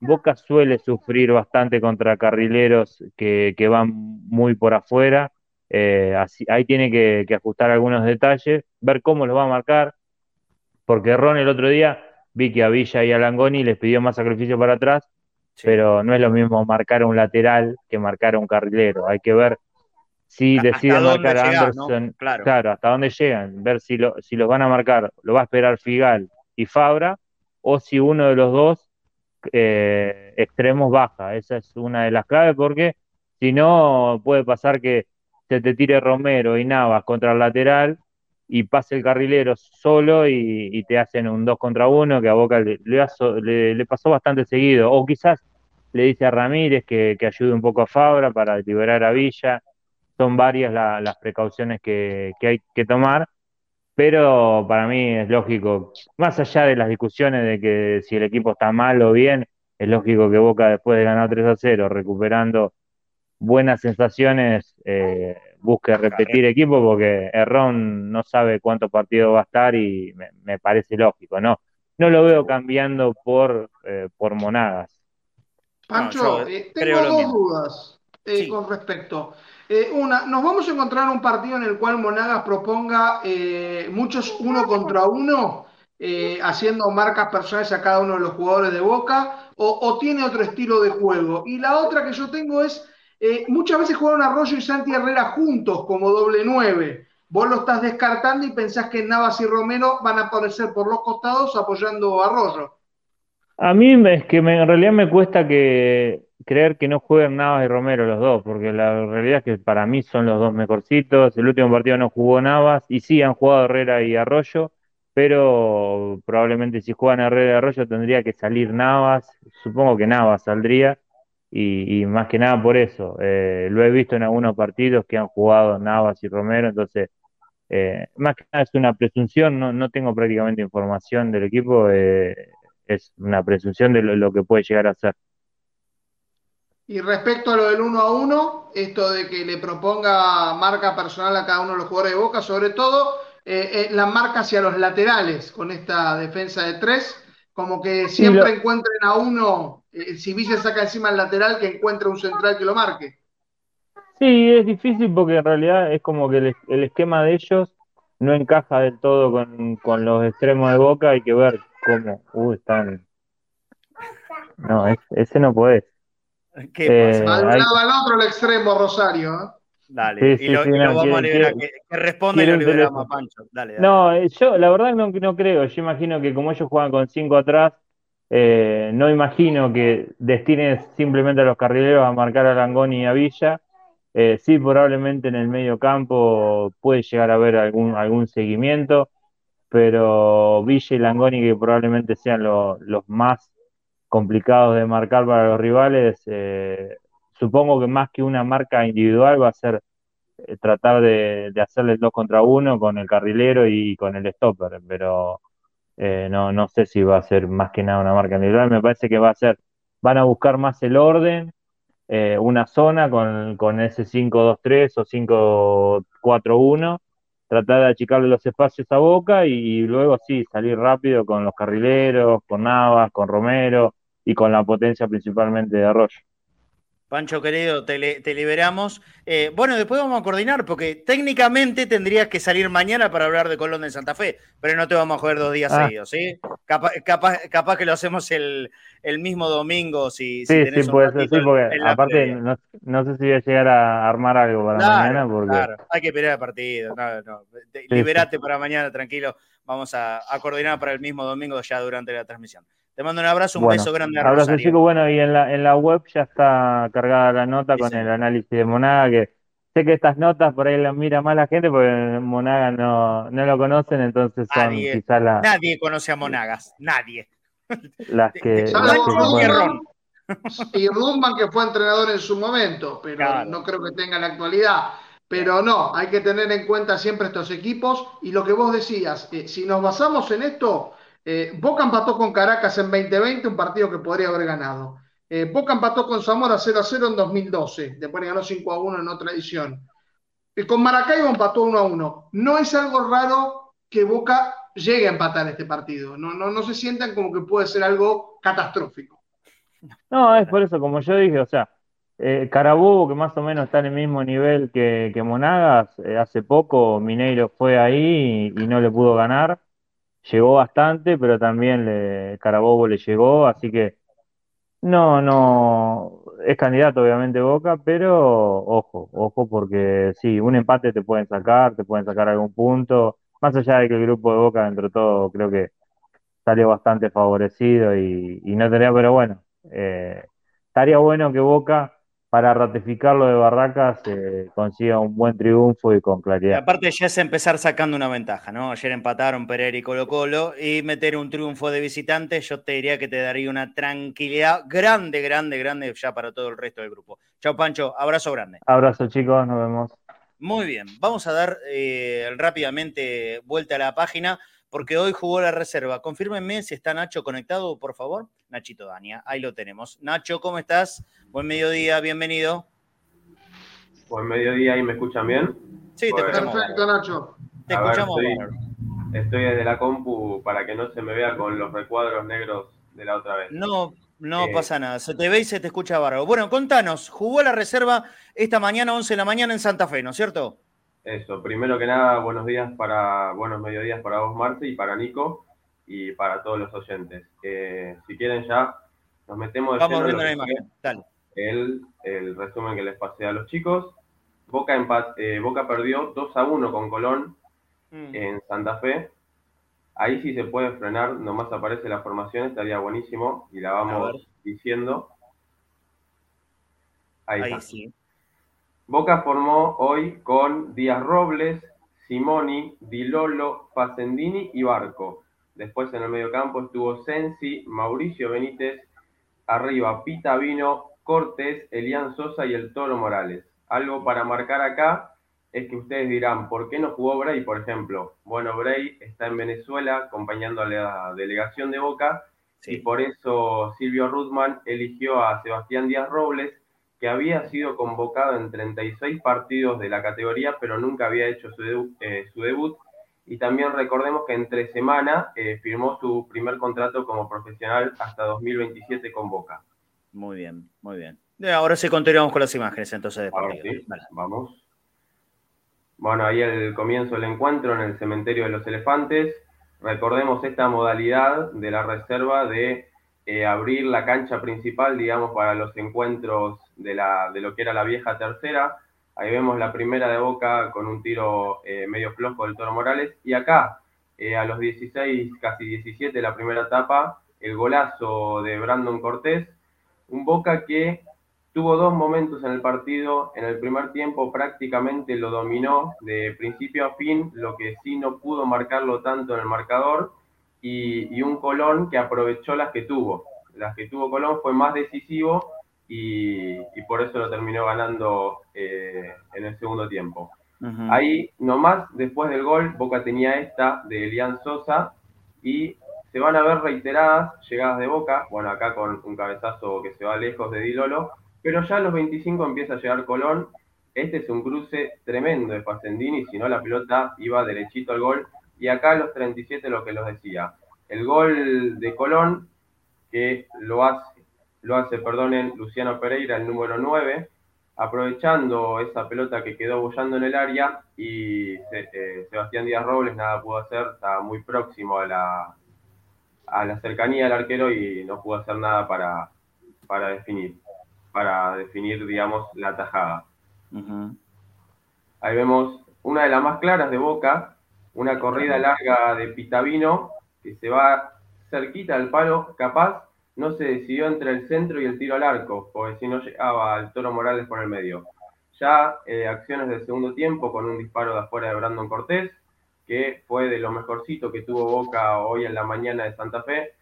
Boca suele sufrir bastante contra carrileros que, que van muy por afuera. eh, así, ahí tiene que, que ajustar algunos detalles, ver cómo los va a marcar, porque Ron el otro día vi que a Villa y a Langoni les pidió más sacrificio para atrás, pero no es lo mismo marcar a un lateral que marcar a un carrilero. Hay que ver si ¿Hasta deciden marcar a no? Anderson, Claro. hasta dónde llegan, ver si, lo, si los van a marcar, lo va a esperar Figal y Fabra, o si uno de los dos eh, extremos baja. Esa es una de las claves porque si no puede pasar que se te tire Romero y Navas contra el lateral y pase el carrilero solo y, te hacen un 2 contra 1 que a Boca le, pasó bastante seguido. O quizás le dice a Ramírez que, ayude un poco a Fabra para liberar a Villa. Son varias la- las precauciones que hay que tomar. Pero para mí es lógico, más allá de las discusiones de que si el equipo está mal o bien, es lógico que Boca después de ganar 3 a 0, recuperando buenas sensaciones, eh, busque repetir equipo porque Errón no sabe cuántos partidos va a estar y me, me parece lógico, ¿no? No lo veo cambiando por, eh, por Monagas. Pancho, No, eh, tengo dos mismo. dudas eh, con respecto. Eh, una, nos vamos a encontrar un partido en el cual Monagas proponga eh, muchos uno contra uno, eh, haciendo marcas personales a cada uno de los jugadores de Boca, o, tiene otro estilo de juego. Y la otra que yo tengo es, muchas veces jugaron Arroyo y Santi Herrera juntos como doble nueve. Vos lo estás descartando y pensás que Navas y Romero van a aparecer por los costados apoyando a Arroyo. A mí es que en realidad me cuesta que creer que no jueguen Navas y Romero los dos, porque la realidad es que para mí son los dos mejorcitos. El último partido no jugó Navas y sí han jugado Herrera y Arroyo, pero probablemente si juegan Herrera y Arroyo tendría que salir Navas. Supongo que Navas saldría y, más que nada por eso. Eh, lo he visto en algunos partidos que han jugado Navas y Romero, entonces eh, más que nada es una presunción, no, no tengo prácticamente información del equipo, eh, es una presunción de lo que puede llegar a ser. Y respecto a lo del uno a uno, esto de que le proponga marca personal a cada uno de los jugadores de Boca, sobre todo eh, eh, la marca hacia los laterales con esta defensa de tres, como que siempre encuentren a uno, eh, si Villa saca encima el lateral, que encuentre un central que lo marque. Sí, es difícil porque en realidad es como que el, esquema de ellos no encaja del todo con, los extremos de Boca, hay que ver cómo. Uh, están. No, ese no puede. ¿Qué pasa? Al lado al otro el extremo, Rosario. ¿eh? Dale, y, lo, vamos a liberar. Que, responda y lo liberamos a Pancho. Dale, No, eh, yo la verdad no, no creo. Yo imagino que como ellos juegan con cinco atrás, eh, no imagino que destines simplemente a los carrileros a marcar a Langoni y a Villa. sí, probablemente en el medio campo puede llegar a haber algún, algún seguimiento, pero Villa y Langoni que probablemente sean los más complicados de marcar para los rivales, eh, supongo que más que una marca individual va a ser eh, tratar de, de hacerle dos contra uno con el carrilero y con el stopper, pero eh, no, no sé si va a ser más que nada una marca individual, me parece que va a ser, van a buscar más el orden, una zona con, con ese 5-2-3 o 5-4-1, tratar de achicarle los espacios a Boca y luego sí, salir rápido con los carrileros, con Navas, con Romero, y con la potencia principalmente de Arroyo. Pancho querido, te, liberamos. Eh, bueno, después vamos a coordinar, porque técnicamente tendrías que salir mañana para hablar de Colón de Santa Fe, pero no te vamos a joder dos días ah. seguidos, ¿sí? Capaz, que lo hacemos el, mismo domingo, si, sí, sí, puede ser, sí, porque aparte no, sé si voy a llegar a armar algo para mañana. Porque... Claro, hay que esperar el partido. liberate para mañana, tranquilo. Vamos a coordinar para el mismo domingo ya durante la transmisión. Te mando un abrazo, un beso grande a Abrazo, chico. Bueno, y en la, en la web ya está cargada la nota con el análisis de Monaga, que sé que estas notas por ahí las mira más la gente porque Monaga no, no lo conocen, entonces son nadie, quizás las... Nadie conoce a Monagas, nadie. Las que... y Rumban que fue entrenador en su momento, pero no creo que tenga la actualidad. Pero no, hay que tener en cuenta siempre estos equipos y lo que vos decías, eh, si nos basamos en esto, eh, Boca empató con Caracas en 2020, un partido que podría haber ganado. Eh, Boca empató con Zamora 0 a 0 en 2012, después ganó 5 a 1 en otra edición. Con Maracaibo empató 1 a 1. No es algo raro que Boca llegue a empatar este partido. No, no, no se sientan como que puede ser algo catastrófico. No, es por eso, como yo dije, o sea, eh, Carabobo, que más o menos está en el mismo nivel que, Monagas, eh, hace poco Mineiro fue ahí y, no le pudo ganar llegó bastante, pero también le, Carabobo le llegó, así que no, no, es candidato obviamente Boca, pero ojo, ojo porque sí, un empate te pueden sacar, te pueden sacar algún punto, más allá de que el grupo de Boca dentro de todo creo que salió bastante favorecido y, no tenía, pero bueno, eh, estaría bueno que Boca para ratificar lo de Barracas eh, consiga un buen triunfo y con claridad. aparte ya es empezar sacando una ventaja, ¿no? Ayer empataron Pereira y Colo Colo y meter un triunfo de visitante, yo te diría que te daría una tranquilidad grande, grande, grande ya para todo el resto del grupo. Chao Pancho, abrazo grande. Abrazo chicos, nos vemos. Muy bien, vamos a dar eh, rápidamente vuelta a la página porque hoy jugó la reserva. Confírmenme si está Nacho conectado, por favor. Nachito Dania, ahí lo tenemos. Nacho, ¿cómo estás? Buen mediodía, bienvenido. Buen mediodía, ¿y me escuchan bien? Sí, te escuchamos. Perfecto, Nacho. Te escuchamos. estoy, desde la compu para que no se me vea con los recuadros negros de la otra vez. No, No Eh, pasa nada, se te ve y se te escucha bárbaro. Bueno, contanos, jugó la reserva esta mañana, 11 de la mañana en Santa Fe, ¿no es cierto? Eso, primero que nada, buenos días para, buenos mediodías para vos, Marce, y para Nico, y para todos los oyentes. Eh, si quieren ya, nos metemos de Vamos viendo la imagen, dale. El, el resumen que les pasé a los chicos. Boca, empat- eh, Boca perdió 2 a 1 con Colón Mm. en Santa Fe. Ahí sí se puede frenar, nomás aparece la formación, estaría buenísimo, y la vamos diciendo. Ahí, Ahí está. sí. Boca formó hoy con Díaz Robles, Simoni, Di Lolo, Facendini y Barco. Después en el mediocampo estuvo Sensi, Mauricio Benítez, arriba Pita Vino, Cortés, Elian Sosa y el Toro Morales. Algo para marcar acá es que ustedes dirán, ¿por qué no jugó Bray, por ejemplo? Bueno, Bray está en Venezuela acompañando a la delegación de Boca y por eso Silvio Rudman eligió a Sebastián Díaz Robles, que había sido convocado en 36 partidos de la categoría, pero nunca había hecho su, debu- eh, su debut. Y también recordemos que entre semana eh, firmó su primer contrato como profesional hasta 2027 con Boca. Muy bien, muy bien. Ahora sí continuamos con las imágenes entonces de Ahora vamos. Bueno, ahí el comienzo del encuentro en el cementerio de los elefantes. Recordemos esta modalidad de la reserva de eh, abrir la cancha principal, digamos, para los encuentros de, la, de lo que era la vieja tercera. Ahí vemos la primera de Boca con un tiro eh, medio flojo del Toro Morales. Y acá, eh, a los 16, casi 17 de la primera etapa, el golazo de Brandon Cortés. Un Boca que tuvo dos momentos en el partido. En el primer tiempo prácticamente lo dominó de principio a fin, lo que sí no pudo marcarlo tanto en el marcador. Y, y un Colón que aprovechó las que tuvo. Las que tuvo Colón fue más decisivo y, y por eso lo terminó ganando eh, en el segundo tiempo. Ujú. Ahí nomás, después del gol, Boca tenía esta de Elian Sosa y se van a ver reiteradas llegadas de Boca, bueno, acá con un cabezazo que se va lejos de Dilolo, pero ya a los 25 empieza a llegar Colón. Este es un cruce tremendo de Facendini, si no la pelota iba derechito al gol. Y acá a los 37 lo que los decía. El gol de Colón, que lo hace, lo hace, perdonen, Luciano Pereira, el número 9, aprovechando esa pelota que quedó bollando en el área y eh, Sebastián Díaz Robles nada pudo hacer, estaba muy próximo a la, a la cercanía del arquero y no pudo hacer nada para, para definir, para definir, digamos, la tajada. Ahí vemos una de las más claras de Boca, una corrida larga de Pitavino que se va cerquita al palo, capaz no se decidió entre el centro y el tiro al arco, porque si no llegaba al Toro Morales por el medio. Ya eh, acciones del segundo tiempo con un disparo de afuera de Brandon Cortés, que fue de lo mejorcito que tuvo Boca hoy en la mañana de Santa Fe.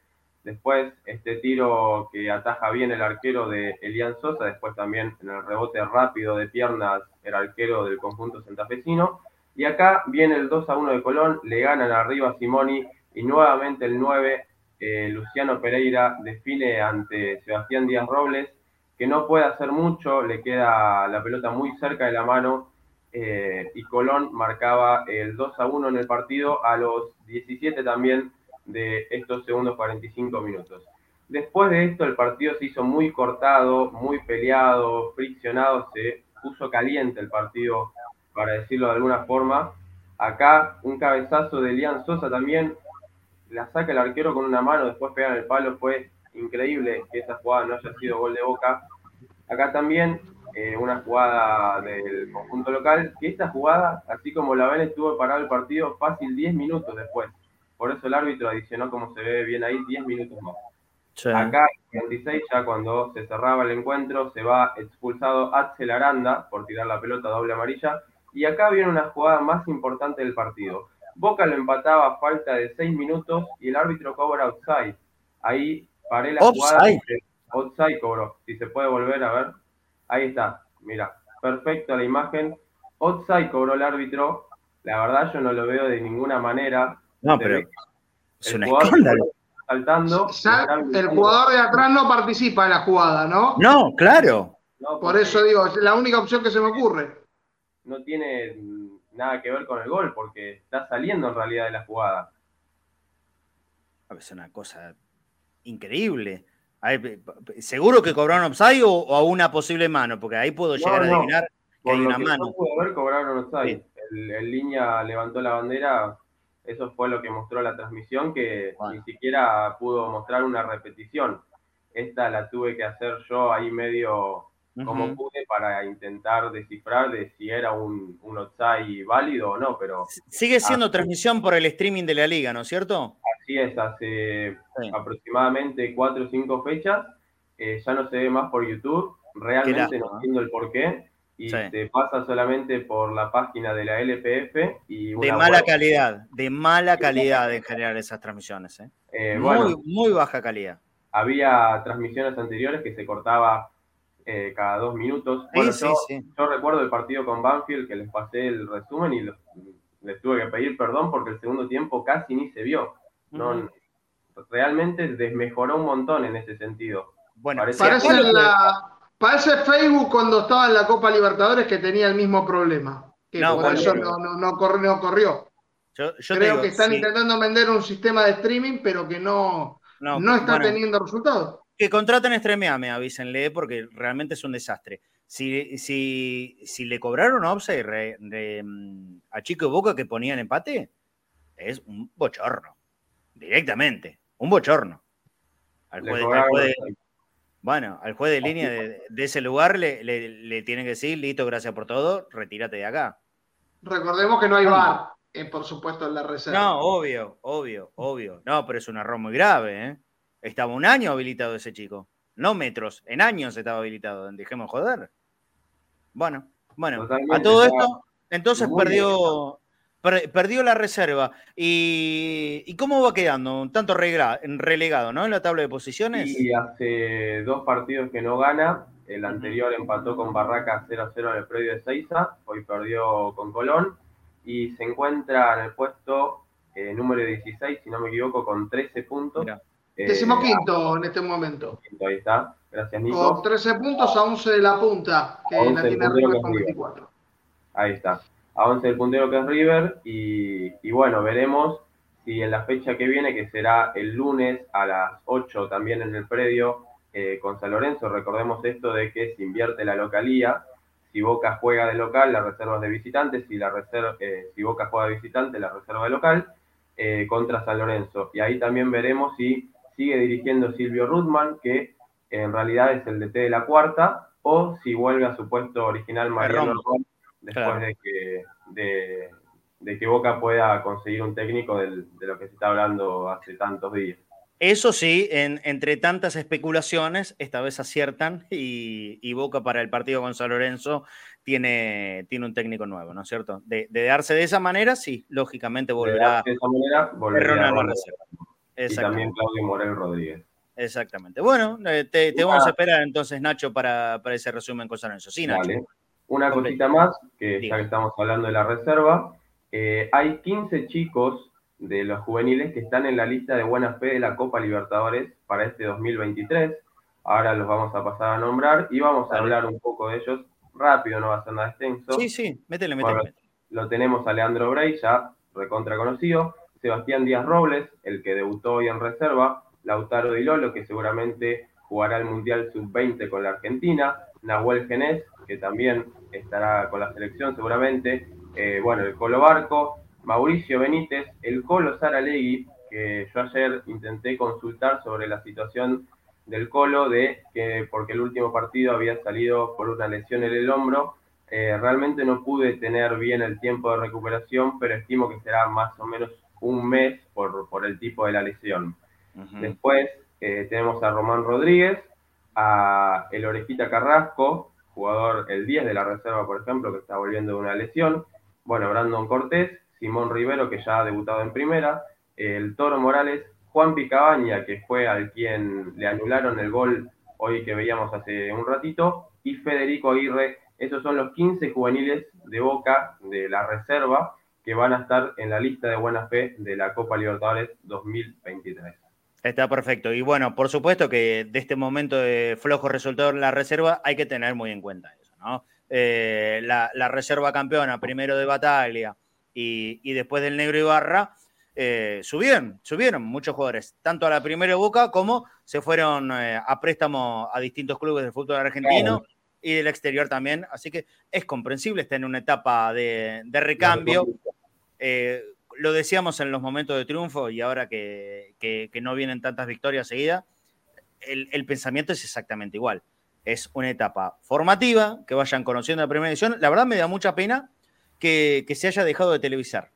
Después este tiro que ataja bien el arquero de Elian Sosa, después también en el rebote rápido de piernas el arquero del conjunto santafesino. Y acá viene el 2 a 1 de Colón, le ganan arriba a Simoni y nuevamente el 9, eh, Luciano Pereira, define ante Sebastián Díaz Robles, que no puede hacer mucho, le queda la pelota muy cerca de la mano eh, y Colón marcaba el 2 a 1 en el partido a los 17 también de estos segundos 45 minutos. Después de esto el partido se hizo muy cortado, muy peleado, friccionado, se puso caliente el partido, para decirlo de alguna forma. Acá un cabezazo de Elian Sosa también, la saca el arquero con una mano, después pega en el palo, fue increíble que esa jugada no haya sido gol de boca. Acá también eh, una jugada del conjunto local, que esta jugada, así como la ven, estuvo parado el partido fácil 10 minutos después. Por eso el árbitro adicionó, como se ve bien ahí, 10 minutos más. Sí. Acá, en 26, ya cuando se cerraba el encuentro, se va expulsado Axel Aranda por tirar la pelota doble amarilla. Y acá viene una jugada más importante del partido. Boca lo empataba a falta de 6 minutos y el árbitro cobra outside. Ahí paré la jugada. Outside cobró. Si se puede volver a ver. Ahí está. Mira, perfecto la imagen. Outside cobró el árbitro. La verdad yo no lo veo de ninguna manera. No, pero que es el un jugador escándalo. Saltando. Ya el jugador de atrás no participa en la jugada, ¿no? No, claro. No, Por eso digo, es la única opción que se me ocurre. no tiene nada que ver con el gol, porque está saliendo en realidad de la jugada. Es una cosa increíble. ¿Seguro que cobraron offside o, a una posible mano? Porque ahí puedo llegar a adivinar que hay una mano. No pude ver, cobraron offside. El, línea levantó la bandera, eso fue lo que mostró la transmisión, que ni siquiera pudo mostrar una repetición. Esta la tuve que hacer yo ahí medio como pude para intentar descifrar de si era un, un offside válido o no, pero... Sigue siendo transmisión por el streaming de la liga, ¿no es cierto? Así es, hace aproximadamente cuatro o cinco fechas, eh, ya no se ve más por YouTube, realmente no entiendo el por qué, y se pasa solamente por la página de la LPF y De mala calidad, de mala calidad en general esas transmisiones, ¿eh? eh muy, muy baja calidad. Había transmisiones anteriores que se cortaba eh, cada dos minutos. Bueno, yo, recuerdo el partido con Banfield que les pasé el resumen y les tuve que pedir perdón porque el segundo tiempo casi ni se vio. No, Realmente desmejoró un montón en ese sentido. Bueno, parece, la, parece Facebook cuando estaba en la Copa Libertadores que tenía el mismo problema. Que no, por eso no, no, corrió. Yo, Creo que están intentando vender un sistema de streaming, pero que no, no, está teniendo resultados. Que contraten Stremeame, avísenle, porque realmente es un desastre. Si, si, si le cobraron offside mm, a Chico Boca que ponían empate, es un bochorno. Directamente. Un bochorno. Al juez, de, bueno, al juez de línea de, ese lugar le, le, tienen que decir, listo, gracias por todo, retírate de acá. Recordemos que no hay bar, eh, por supuesto, en la reserva. No, obvio, obvio, obvio. No, pero es un error muy grave, ¿eh? Estaba un año habilitado ese chico. No metros, en años estaba habilitado. Dejemos joder. Bueno, bueno, a todo esto, entonces perdió, perdió la reserva. ¿Y, cómo va quedando? Un tanto relegado, ¿no? En la tabla de posiciones. Y hace dos partidos que no gana. El anterior empató con Barraca 0-0 en el predio de Seiza. Hoy perdió con Colón. Y se encuentra en el puesto eh, número 16, si no me equivoco, con 13 puntos. Décimo quinto en este momento. Ahí está. Gracias, Nico. Con 13 puntos a 11 de la punta, que la tiene River con 24. Ahí está. A 11 del puntero que es River. Y, bueno, veremos si en la fecha que viene, que será el lunes a las 8 también en el predio eh, con San Lorenzo, recordemos esto de que se invierte la localía. Si Boca juega de local, la reserva es de visitantes. Si, la reserva, eh, si Boca juega de visitante, la reserva de local. contra San Lorenzo. Y ahí también veremos si sigue dirigiendo Silvio Rudman, que en realidad es el DT de la cuarta, o si vuelve a su puesto original Mariano después de, que, de, que Boca pueda conseguir un técnico de lo que se está hablando hace tantos días. Eso sí, entre tantas especulaciones, esta vez aciertan y, Boca para el partido con San Lorenzo tiene, tiene un técnico nuevo, ¿no es cierto? De, darse de esa manera, sí, lógicamente volverá, de esa manera, volverá a reserva y también Claudio Morel Rodríguez. Exactamente. Bueno, eh, te, vamos a esperar entonces, Nacho, para, ese resumen con San Sí, Nacho. Una cosita más, que ya que estamos hablando de la reserva, eh, hay 15 chicos de los juveniles que están en la lista de buena fe de la Copa Libertadores para este 2023. Ahora los vamos a pasar a nombrar y vamos a hablar un poco de ellos rápido, no va a ser nada extenso. Sí, sí, métele, métele. lo tenemos a Leandro Brey, ya recontra conocido. Sebastián Díaz Robles, el que debutó hoy en reserva, Lautaro Di Lolo, que seguramente jugará el Mundial Sub-20 con la Argentina, Nahuel Genés, que también estará con la selección seguramente, eh, bueno, el Colo Barco, Mauricio Benítez, el Colo Saralegui, que yo ayer intenté consultar sobre la situación del Colo, de que porque el último partido había salido por una lesión en el hombro, eh, realmente no pude tener bien el tiempo de recuperación, pero estimo que será más o menos un mes por, por el tipo de la lesión. Después eh, tenemos a Román Rodríguez, a el Orejita Carrasco, jugador el 10 de la reserva, por ejemplo, que está volviendo de una lesión. Bueno, Brandon Cortés, Simón Rivero, que ya ha debutado en primera, el Toro Morales, Juan Picabaña, que fue al quien le anularon el gol hoy que veíamos hace un ratito, y Federico Aguirre. Esos son los 15 juveniles de Boca de la reserva que van a estar en la lista de buena fe de la Copa Libertadores 2023. Está perfecto. Y bueno, por supuesto que de este momento de flojo resultado en la reserva hay que tener muy en cuenta eso, ¿no? Eh, la, reserva campeona, primero de Bataglia y, después del Negro Ibarra, eh, subieron, subieron muchos jugadores, tanto a la primera Boca como se fueron eh, a préstamo a distintos clubes del fútbol argentino y del exterior también. Así que es comprensible, está en una etapa de, de recambio. Eh, lo decíamos en los momentos de triunfo y ahora que, no vienen tantas victorias seguidas, el, pensamiento es exactamente igual. Es una etapa formativa, que vayan conociendo la primera edición. La verdad me da mucha pena que, se haya dejado de televisar.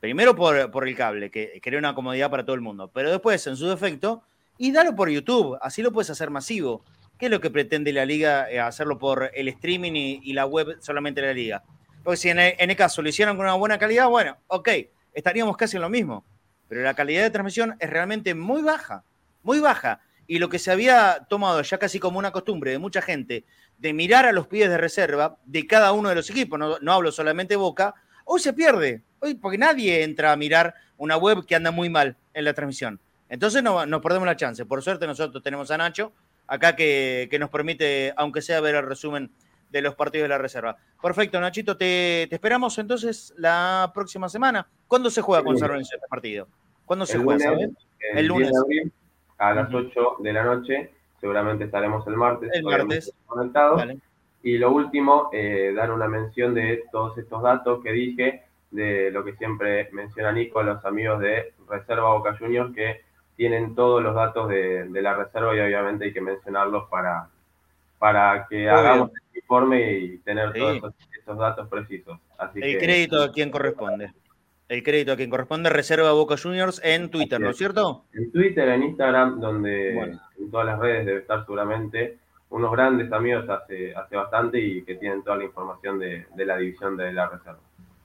Primero por, por el cable, que crea una comodidad para todo el mundo, pero después, en su defecto, y dalo por YouTube, así lo puedes hacer masivo. ¿Qué es lo que pretende la liga? eh, hacerlo por el streaming y, y la web solamente de la liga. Porque si en el, caso lo hicieron con una buena calidad, bueno, ok, estaríamos casi en lo mismo. Pero la calidad de transmisión es realmente muy baja, muy baja. Y lo que se había tomado ya casi como una costumbre de mucha gente de mirar a los pies de reserva de cada uno de los equipos, no, hablo solamente Boca, hoy se pierde. Hoy, porque nadie entra a mirar una web que anda muy mal en la transmisión. Entonces no, nos perdemos la chance. Por suerte nosotros tenemos a Nacho acá que nos permite, aunque sea ver el resumen de los partidos de la reserva. Perfecto, Nachito, te, te esperamos entonces la próxima semana. ¿Cuándo se juega con San Lorenzo este partido? ¿Cuándo se El juega, lunes, sabes? el El 10 lunes. de abril a las 8 de la noche. Seguramente estaremos el martes. El martes. Conectados. Vale. Y lo último, eh, dar una mención de todos estos datos que dije, de lo que siempre menciona Nico, los amigos de Reserva Boca Juniors, que tienen todos los datos de, de la reserva y obviamente hay que mencionarlos para, para que hagamos el informe y tener Sí. todos esos, esos datos precisos. Así El que, crédito a quien corresponde. El crédito a quien corresponde, Reserva Boca Juniors en Twitter, ¿no es cierto? En Twitter, en Instagram, donde en todas las redes debe estar seguramente unos grandes amigos hace, hace bastante y que tienen toda la información de, de la división de la reserva.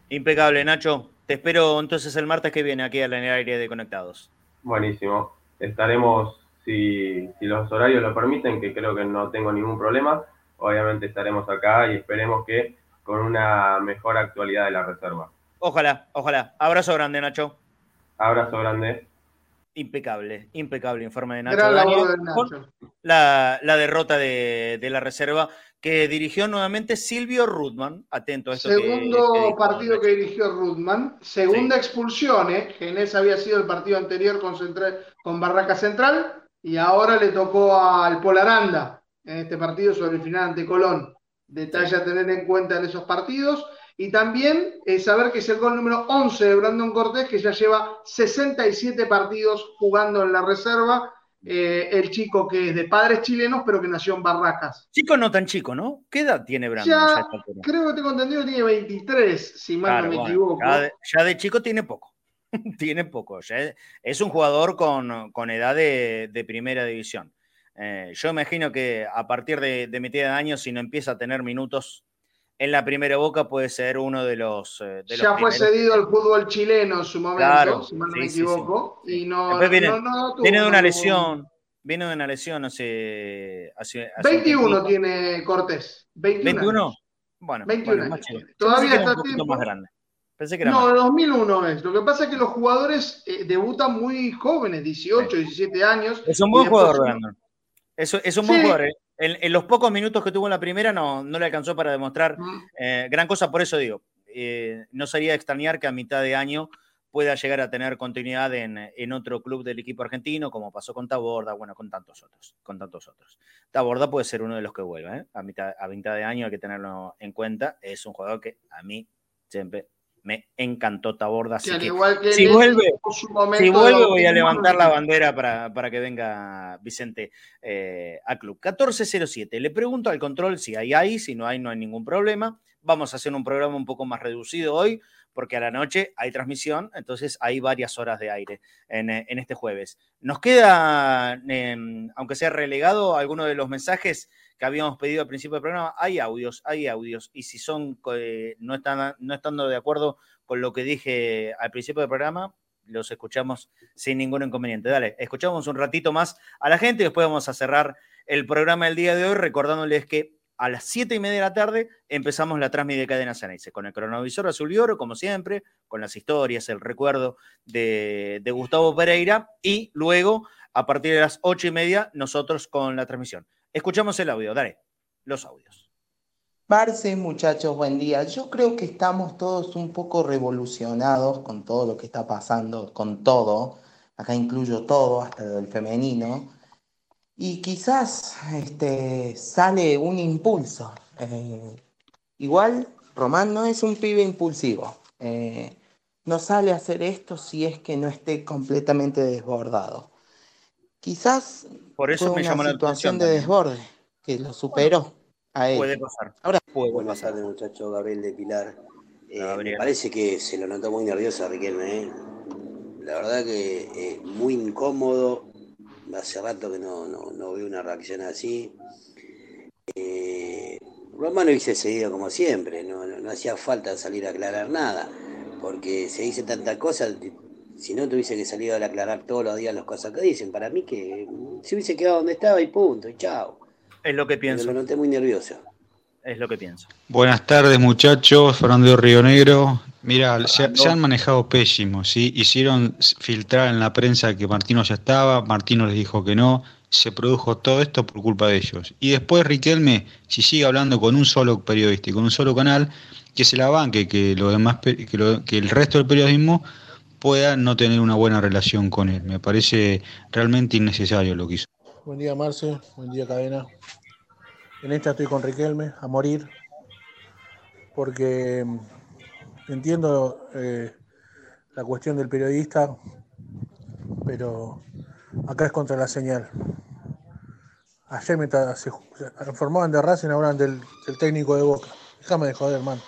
Impecable, Nacho. Te espero entonces el martes que viene aquí al aire de Conectados. Buenísimo. Estaremos, si, si los horarios lo permiten, que creo que no tengo ningún problema, obviamente estaremos acá y esperemos que con una mejor actualidad de la reserva. Ojalá, ojalá. Abrazo grande, Nacho. Abrazo grande. Impecable, impecable informe de Nacho. Gran Daniel, labor de Nacho. La, la derrota de, de la reserva que dirigió nuevamente Silvio Rudman. Atento a esto. Segundo que partido que dirigió Rudman, segunda expulsión, ¿eh? que en ese había sido el partido anterior con, Central- con Barraca Central, y ahora le tocó al Polaranda en este partido sobre el final ante Colón. Detalle a tener en cuenta en esos partidos. Y también eh, saber que es el gol número 11 de Brandon Cortés, que ya lleva 67 partidos jugando en la reserva. eh, el chico que es de padres chilenos, pero que nació en Barracas. Chico no tan chico, ¿no? ¿Qué edad tiene Brandon? Ya, ya creo que tengo entendido que tiene 23, si mal Claro, no me bueno, equivoco. ya, de, ya de chico tiene poco. tiene poco. ya es, un jugador con, con edad de, de primera división. Eh, yo imagino que a partir de, de mitad de año, si no empieza a tener minutos en la primera boca, puede ser uno de los. eh, de los ya fue cedido al fútbol chileno en su momento, Claro, si mal no sí, me sí, sí. equivoco. Y no, viene, no- no tuvo- viene de una lesión. Viene de una lesión hace. hace, hace un 21 tiempito. tiene Cortés. 21. 21. años. Bueno, 21 bueno, más años chico. tiene. Yo Todavía está un poquito tiempo. más grande. Pensé que era No, el 2001 es. Lo que pasa es que los jugadores eh, debutan muy jóvenes, 18, 17 años. Es un buen jugador. Es, es un buen Sí. jugador. ¿eh? En, en los pocos minutos que tuvo en la primera no, no le alcanzó para demostrar Mm. eh, gran cosa, por eso digo, eh, no sería de extrañar que a mitad de año pueda llegar a tener continuidad en, en otro club del equipo argentino, como pasó con Taborda, bueno, con tantos otros, con tantos otros. Taborda puede ser uno de los que vuelva, ¿eh? a, mitad, a mitad de año hay que tenerlo en cuenta, es un jugador que a mí siempre me encantó Taborda, así Que al que igual que si vuelve, si vuelve voy a levantar la bandera para, para que venga Vicente eh, a club. 1407. Le pregunto al control si hay ahí, si no hay, no hay ningún problema. Vamos a hacer un programa un poco más reducido hoy, porque a la noche hay transmisión, entonces hay varias horas de aire en, eh, en este jueves. Nos queda, eh, aunque sea relegado, alguno de los mensajes que habíamos pedido al principio del programa. Hay audios, hay audios, y si son eh, no, están, no estando de acuerdo con lo que dije al principio del programa, los escuchamos sin ningún inconveniente. Dale, escuchamos un ratito más a la gente y después vamos a cerrar el programa del día de hoy recordándoles que a las 7 y media de la tarde empezamos la transmisión de Cadena Ceneice con el cronovisor azul y oro, como siempre, con las historias, el recuerdo de, de Gustavo Pereira y luego, a partir de las 8 y media, nosotros con la transmisión. Escuchamos el audio, dale, los audios. Marce, muchachos, buen día. Yo creo que estamos todos un poco revolucionados con todo lo que está pasando, con todo. Acá incluyo todo, hasta el femenino. Y quizás este, sale un impulso. Eh, igual, Román no es un pibe impulsivo. Eh, no sale a hacer esto si es que no esté completamente desbordado. Quizás Por eso fue me una llamó la situación atención de desborde que lo superó a él. Puede pasar. Ahora, Puede Buenas pasar. tardes, muchacho Gabriel de Pilar. Eh, me parece que se lo notó muy nervioso a Riquelme. ¿eh? La verdad que eh, muy incómodo. Hace rato que no, no, no veo una reacción así. Eh, Romano hubiese seguido como siempre. No, no, no hacía falta salir a aclarar nada. Porque se dice tantas cosas. Si no tuviese que salir a aclarar todos los días las cosas que dicen. Para mí que mm, se hubiese quedado donde estaba y punto. Y chao. Es lo que pienso. lo noté muy nervioso. Es lo que pienso. Buenas tardes muchachos, Fernando Río Negro. Mira, se, han manejado pésimos, ¿sí? Hicieron filtrar en la prensa que Martino ya estaba, Martino les dijo que no, se produjo todo esto por culpa de ellos. Y después Riquelme, si sigue hablando con un solo periodista y con un solo canal, que se la banque, que, lo demás, que, lo- que el resto del periodismo pueda no tener una buena relación con él. Me parece realmente innecesario lo que hizo. Buen día, Marce. Buen día, Cadena. En esta estoy con Riquelme, a morir, porque mm, entiendo eh, la cuestión del periodista, pero acá es contra la señal. Ayer me se, informaban de Racing, ahora del, del técnico de Boca. Déjame de joder, hermano.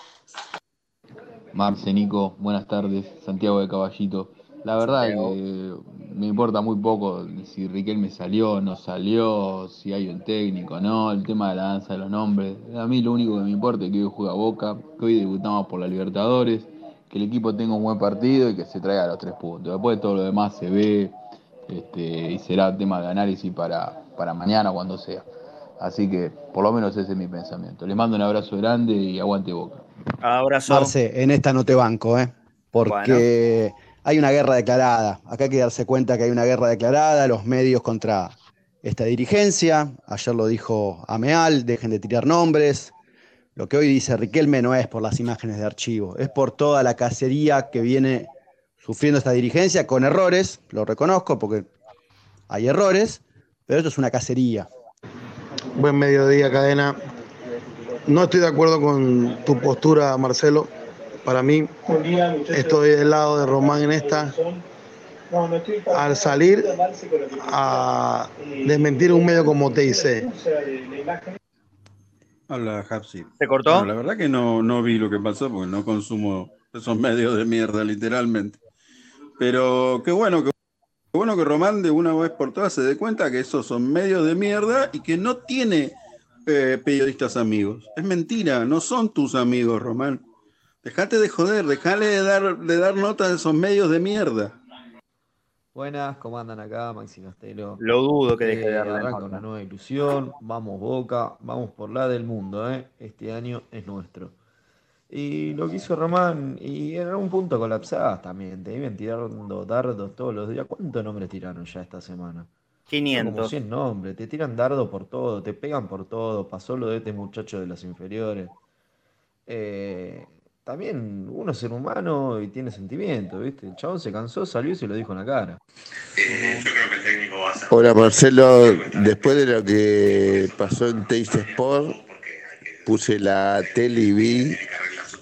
Marce, Nico, buenas tardes. Santiago de Caballito. La verdad que me importa muy poco si Riquelme salió o no salió, si hay un técnico o no, el tema de la danza de los nombres. A mí lo único que me importa es que hoy juega Boca, que hoy debutamos por la Libertadores, que el equipo tenga un buen partido y que se traiga los tres puntos. Después todo lo demás se ve este, y será tema de análisis para, para mañana cuando sea. Así que por lo menos ese es mi pensamiento. Les mando un abrazo grande y aguante Boca. Abrazo. Marce, en esta no te banco, ¿eh? Porque hay una guerra declarada. Acá hay que darse cuenta que hay una guerra declarada, los medios contra esta dirigencia. Ayer lo dijo Ameal, dejen de tirar nombres. Lo que hoy dice Riquelme no es por las imágenes de archivo, es por toda la cacería que viene sufriendo esta dirigencia con errores, lo reconozco porque hay errores, pero esto es una cacería. Buen mediodía, cadena. No estoy de acuerdo con tu postura, Marcelo. Para mí, estoy del lado de Román en esta. Al salir a desmentir un medio como TIC. Habla Hapsi. ¿Se cortó? Bueno, la verdad que no, no vi lo que pasó porque no consumo esos medios de mierda, literalmente. Pero qué bueno que, qué bueno que Román de una vez por todas se dé cuenta que esos son medios de mierda y que no tiene eh, periodistas amigos. Es mentira, no son tus amigos, Román. Dejate de joder, dejale de dar, de dar nota de esos medios de mierda. Buenas, ¿cómo andan acá? Maxi Castelo. Lo dudo que deje de Eh, darle arranca nota. una nueva ilusión. Vamos Boca, vamos por la del mundo, ¿eh? Este año es nuestro. Y lo que hizo Román, y en algún punto colapsás también. Te iban tirando dardos todos los días. ¿Cuántos nombres tiraron ya esta semana? Son 500. Como 100 nombres. Te tiran dardo por todo, te pegan por todo. Pasó lo de este muchacho de las inferiores. Eh, también uno es ser humano y tiene sentimientos, ¿viste? El chabón se cansó, salió y se lo dijo en la cara. Hola Marcelo, después de lo que pasó en Taste Sport, puse la tele y vi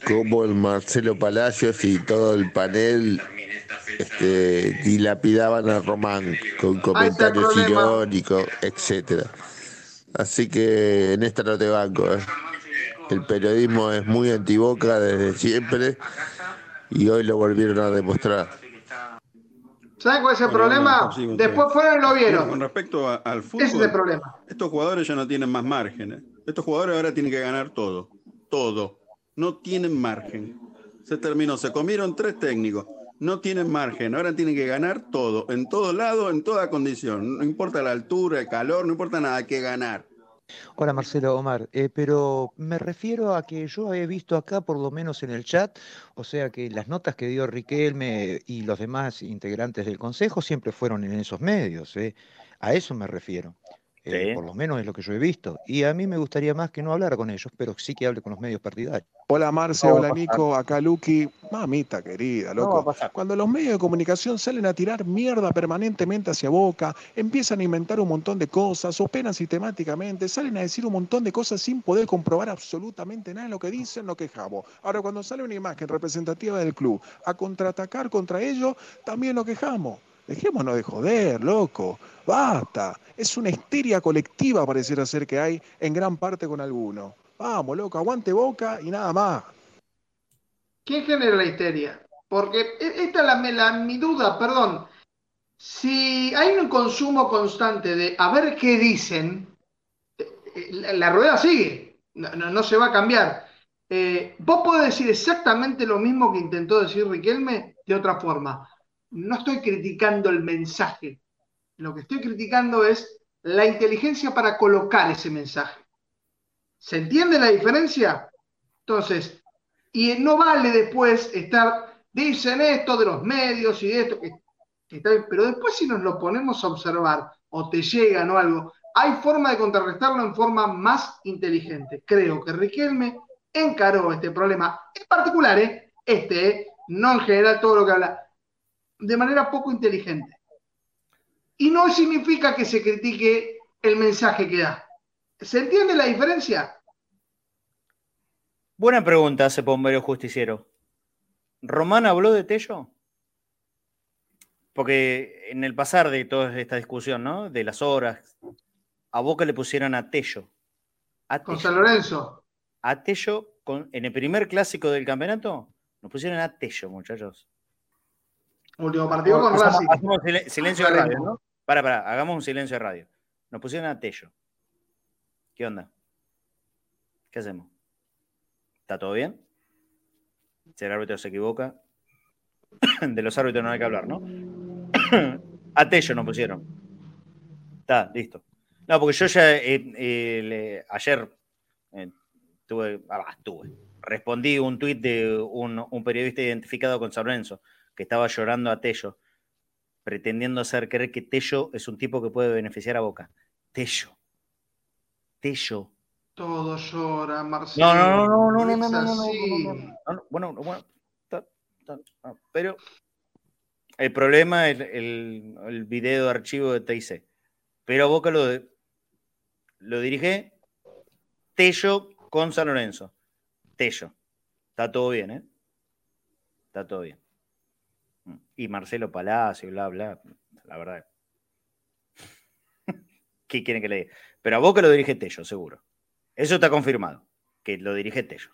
cómo el Marcelo Palacios y todo el panel este, dilapidaban a Román con comentarios irónicos, etcétera. Así que en esta no te banco. ¿eh? El periodismo es muy antiboca desde siempre y hoy lo volvieron a demostrar. ¿Saben cuál es el Bueno, problema? sí, Después fueron y lo vieron. con respecto a- al fútbol, Ese es el problema. estos jugadores ya no tienen más márgenes. Estos jugadores ahora tienen que ganar todo. Todo. No tienen margen. Se terminó. Se comieron tres técnicos. No tienen margen. Ahora tienen que ganar todo. En todo lado, en toda condición. No importa la altura, el calor, no importa nada. Hay que ganar. Hola Marcelo Omar, eh, pero me refiero a que yo he visto acá, por lo menos en el chat, o sea que las notas que dio Riquelme y los demás integrantes del Consejo siempre fueron en esos medios, eh. A eso me refiero. Eh, por lo menos es lo que yo he visto. Y a mí me gustaría más que no hablara con ellos, pero sí que hable con los medios partidarios. Hola Marce, hola Nico, acá Lucky. Mamita querida, loco. Cuando los medios de comunicación salen a tirar mierda permanentemente hacia Boca, empiezan a inventar un montón de cosas, operan sistemáticamente, salen a decir un montón de cosas sin poder comprobar absolutamente nada de lo que dicen, lo quejamos. Ahora, cuando sale una imagen representativa del club a contraatacar contra ellos, también lo quejamos. Dejémonos de joder, loco. Basta. Es una histeria colectiva, pareciera ser que hay en gran parte con algunos. Vamos, loco, aguante boca y nada más. ¿Quién genera la histeria? Porque e, esta es mi duda, perdón. Si hay un consumo constante de a ver qué dicen, eh, eh, la, rueda sigue, no, se va a cambiar. Eh, vos podés decir exactamente lo mismo que intentó decir Riquelme de otra forma no estoy criticando el mensaje, lo que estoy criticando es la inteligencia para colocar ese mensaje. ¿Se entiende la diferencia? Entonces, y no vale después estar, dicen esto de los medios y de esto, que, pero después si nos lo ponemos a observar o te llegan o algo, hay forma de contrarrestarlo en forma más inteligente. Creo que Riquelme encaró este problema en particular, ¿eh? este, ¿eh? no en general todo lo que habla, de manera poco inteligente. Y no significa que se critique el mensaje que da. ¿Se entiende la diferencia? Buena pregunta, hace Pombero Justiciero. ¿Román habló de Tello? Porque en el pasar de toda esta discusión, ¿no? De las horas, a Boca le pusieron a Tello. con San Lorenzo. A Tello, en el primer clásico del campeonato, nos pusieron a Tello, muchachos. Último partido con Racing. Hacemos silencio de radio, ¿no? Para, para, hagamos un silencio de radio. Nos pusieron a Tello. ¿Qué onda? ¿Qué hacemos? ¿Está todo bien? Si el árbitro se equivoca. De los árbitros no hay que hablar, ¿no? a Tello nos pusieron. Está, listo. No, porque yo ya eh, eh, ayer eh, tuve, ah, tuve, respondí un tuit de un, un periodista identificado con San Lorenzo que estaba llorando a Tello, pretendiendo hacer creer que Tello es un tipo que puede beneficiar a Boca. Tello. Tello. Todo llora, Marcelo. No, no, no, no, no, no, no, no, Bueno, bueno, pero el problema es el, el, video de archivo de TIC. Pero Boca lo, lo dirige Tello con San Lorenzo. Tello. Está todo bien, ¿eh? Está todo bien. Y Marcelo Palacio, bla, bla. La verdad. ¿Qué quieren que le diga? Pero a Boca lo dirige Tello, seguro. Eso está confirmado, que lo dirige Tello.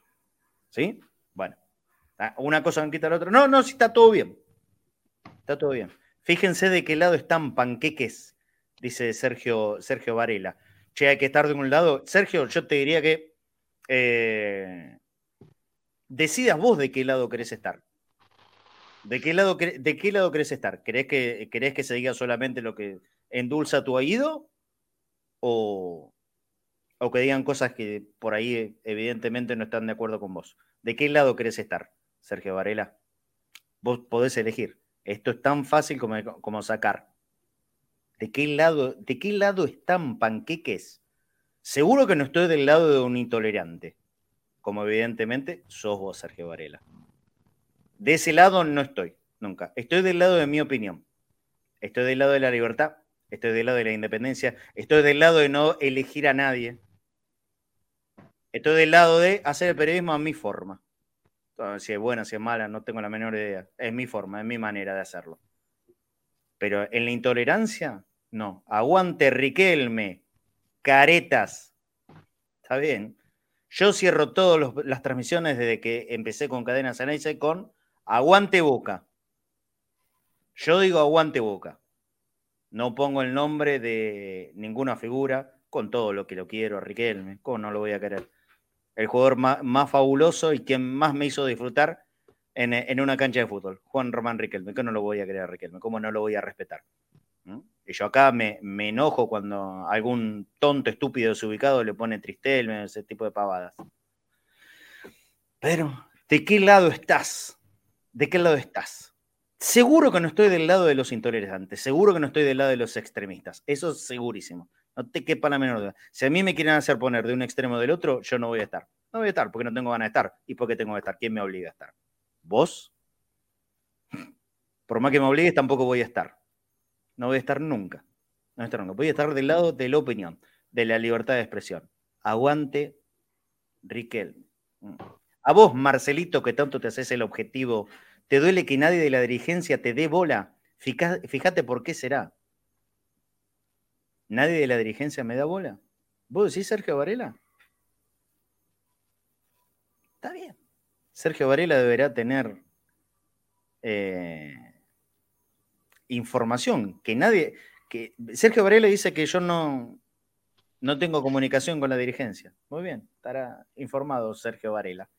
¿Sí? Bueno. Ah, una cosa no quita la otra. No, no, sí está todo bien. Está todo bien. Fíjense de qué lado están panqueques, dice Sergio, Sergio Varela. Che, hay que estar de un lado. Sergio, yo te diría que eh, decidas vos de qué lado querés estar. ¿De qué lado, de qué lado querés estar? ¿Querés que, ¿Querés que se diga solamente lo que endulza tu oído? O, o que digan cosas que por ahí evidentemente no están de acuerdo con vos. ¿De qué lado querés estar, Sergio Varela? Vos podés elegir. Esto es tan fácil como, como sacar. ¿De qué, lado, ¿De qué lado están panqueques? Seguro que no estoy del lado de un intolerante, como evidentemente sos vos, Sergio Varela. De ese lado no estoy, nunca. Estoy del lado de mi opinión. Estoy del lado de la libertad, estoy del lado de la independencia, estoy del lado de no elegir a nadie. Estoy del lado de hacer el periodismo a mi forma. Si es buena, si es mala, no tengo la menor idea. Es mi forma, es mi manera de hacerlo. Pero en la intolerancia, no. Aguante Riquelme, caretas. Está bien. Yo cierro todas las transmisiones desde que empecé con Cadenas Análisis con Aguante Boca. Yo digo aguante Boca. No pongo el nombre de ninguna figura, con todo lo que lo quiero a Riquelme. ¿Cómo no lo voy a querer? El jugador más, fabuloso y quien más me hizo disfrutar en, una cancha de fútbol, Juan Román Riquelme. ¿Cómo no lo voy a querer a Riquelme? ¿Cómo no lo voy a respetar? ¿Mm? Y yo acá me, me, enojo cuando algún tonto estúpido desubicado le pone tristel, ese tipo de pavadas. Pero, ¿de qué lado estás? ¿De qué lado estás? Seguro que no estoy del lado de los intolerantes, seguro que no estoy del lado de los extremistas, eso es segurísimo. No te quepa la menor duda. Si a mí me quieren hacer poner de un extremo del otro, yo no voy a estar. No voy a estar porque no tengo ganas de estar. ¿Y por qué tengo que estar? ¿Quién me obliga a estar? ¿Vos? Por más que me obligues, tampoco voy a estar. No voy a estar nunca. No voy a estar nunca. Voy a estar del lado de la opinión, de la libertad de expresión. Aguante, Riquel. A vos, Marcelito, que tanto te haces el objetivo, ¿te duele que nadie de la dirigencia te dé bola? Fíjate por qué será. ¿Nadie de la dirigencia me da bola? ¿Vos decís Sergio Varela? Está bien. Sergio Varela deberá tener eh, información que nadie. Que Sergio Varela dice que yo no, no tengo comunicación con la dirigencia. Muy bien, estará informado Sergio Varela.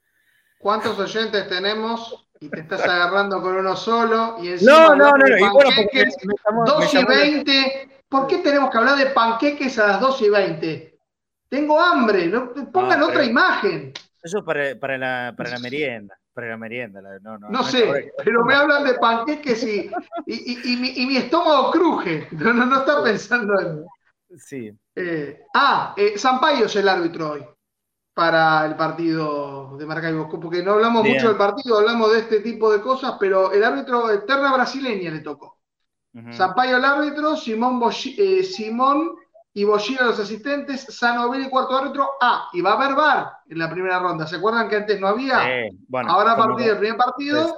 ¿Cuántos oyentes tenemos? Y te estás agarrando con uno solo. Y encima no, no, no, no. Panqueques, 2 y 20. ¿Por qué tenemos que hablar de panqueques a las 2 y 20? Tengo hambre. Pongan No, otra pero- imagen. Eso es para, para, la, para la merienda. Para la merienda. la- no, no, No es sé, correcto. pero me hablan de panqueques y, y, y- y mi, y mi estómago cruje. No, no, no está pensando en. Sí. Eh, ah, eh, Sampaio es el árbitro hoy para el partido de Maracaibo, porque no hablamos Bien. mucho del partido, hablamos de este tipo de cosas, pero el árbitro, Eterna Brasileña le tocó. Sampaio el árbitro, Simón, Boshi- eh, Simón y Bollino los asistentes, Sanovelli cuarto árbitro. Ah, y va a haber VAR en la primera ronda. ¿Se acuerdan que antes no había? Bueno, Ahora a partir del primer partido,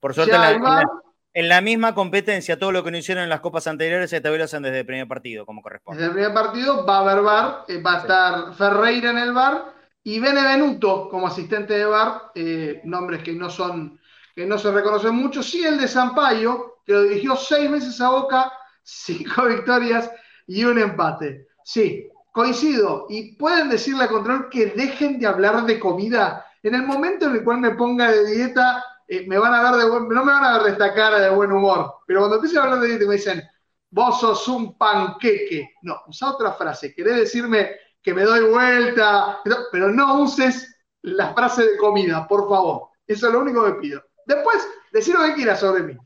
Por suerte, la, en la- en la misma competencia, todo lo que no hicieron en las copas anteriores, esta vez lo hacen desde el primer partido, como corresponde. desde el primer partido va a haber VAR, eh, va a estar Ferreira en el VAR y Benevenuto como asistente de VAR, eh, nombres que no son, que no se reconocen mucho. Sí, el de Sampaio, que lo dirigió seis meses a Boca, cinco victorias y un empate. Sí, coincido. Y pueden decirle a Control que dejen de hablar de comida. En el momento en el cual me ponga de dieta, eh, me van a ver no me van a ver de esta cara de buen humor. Pero cuando empiecen a hablar de dieta me dicen, vos sos un panqueque. No, usa otra frase. ¿Querés decirme que me doy vuelta? Pero no uses la frase de comida, por favor. Eso es lo único que pido. Después, decir lo que quieras sobre mí.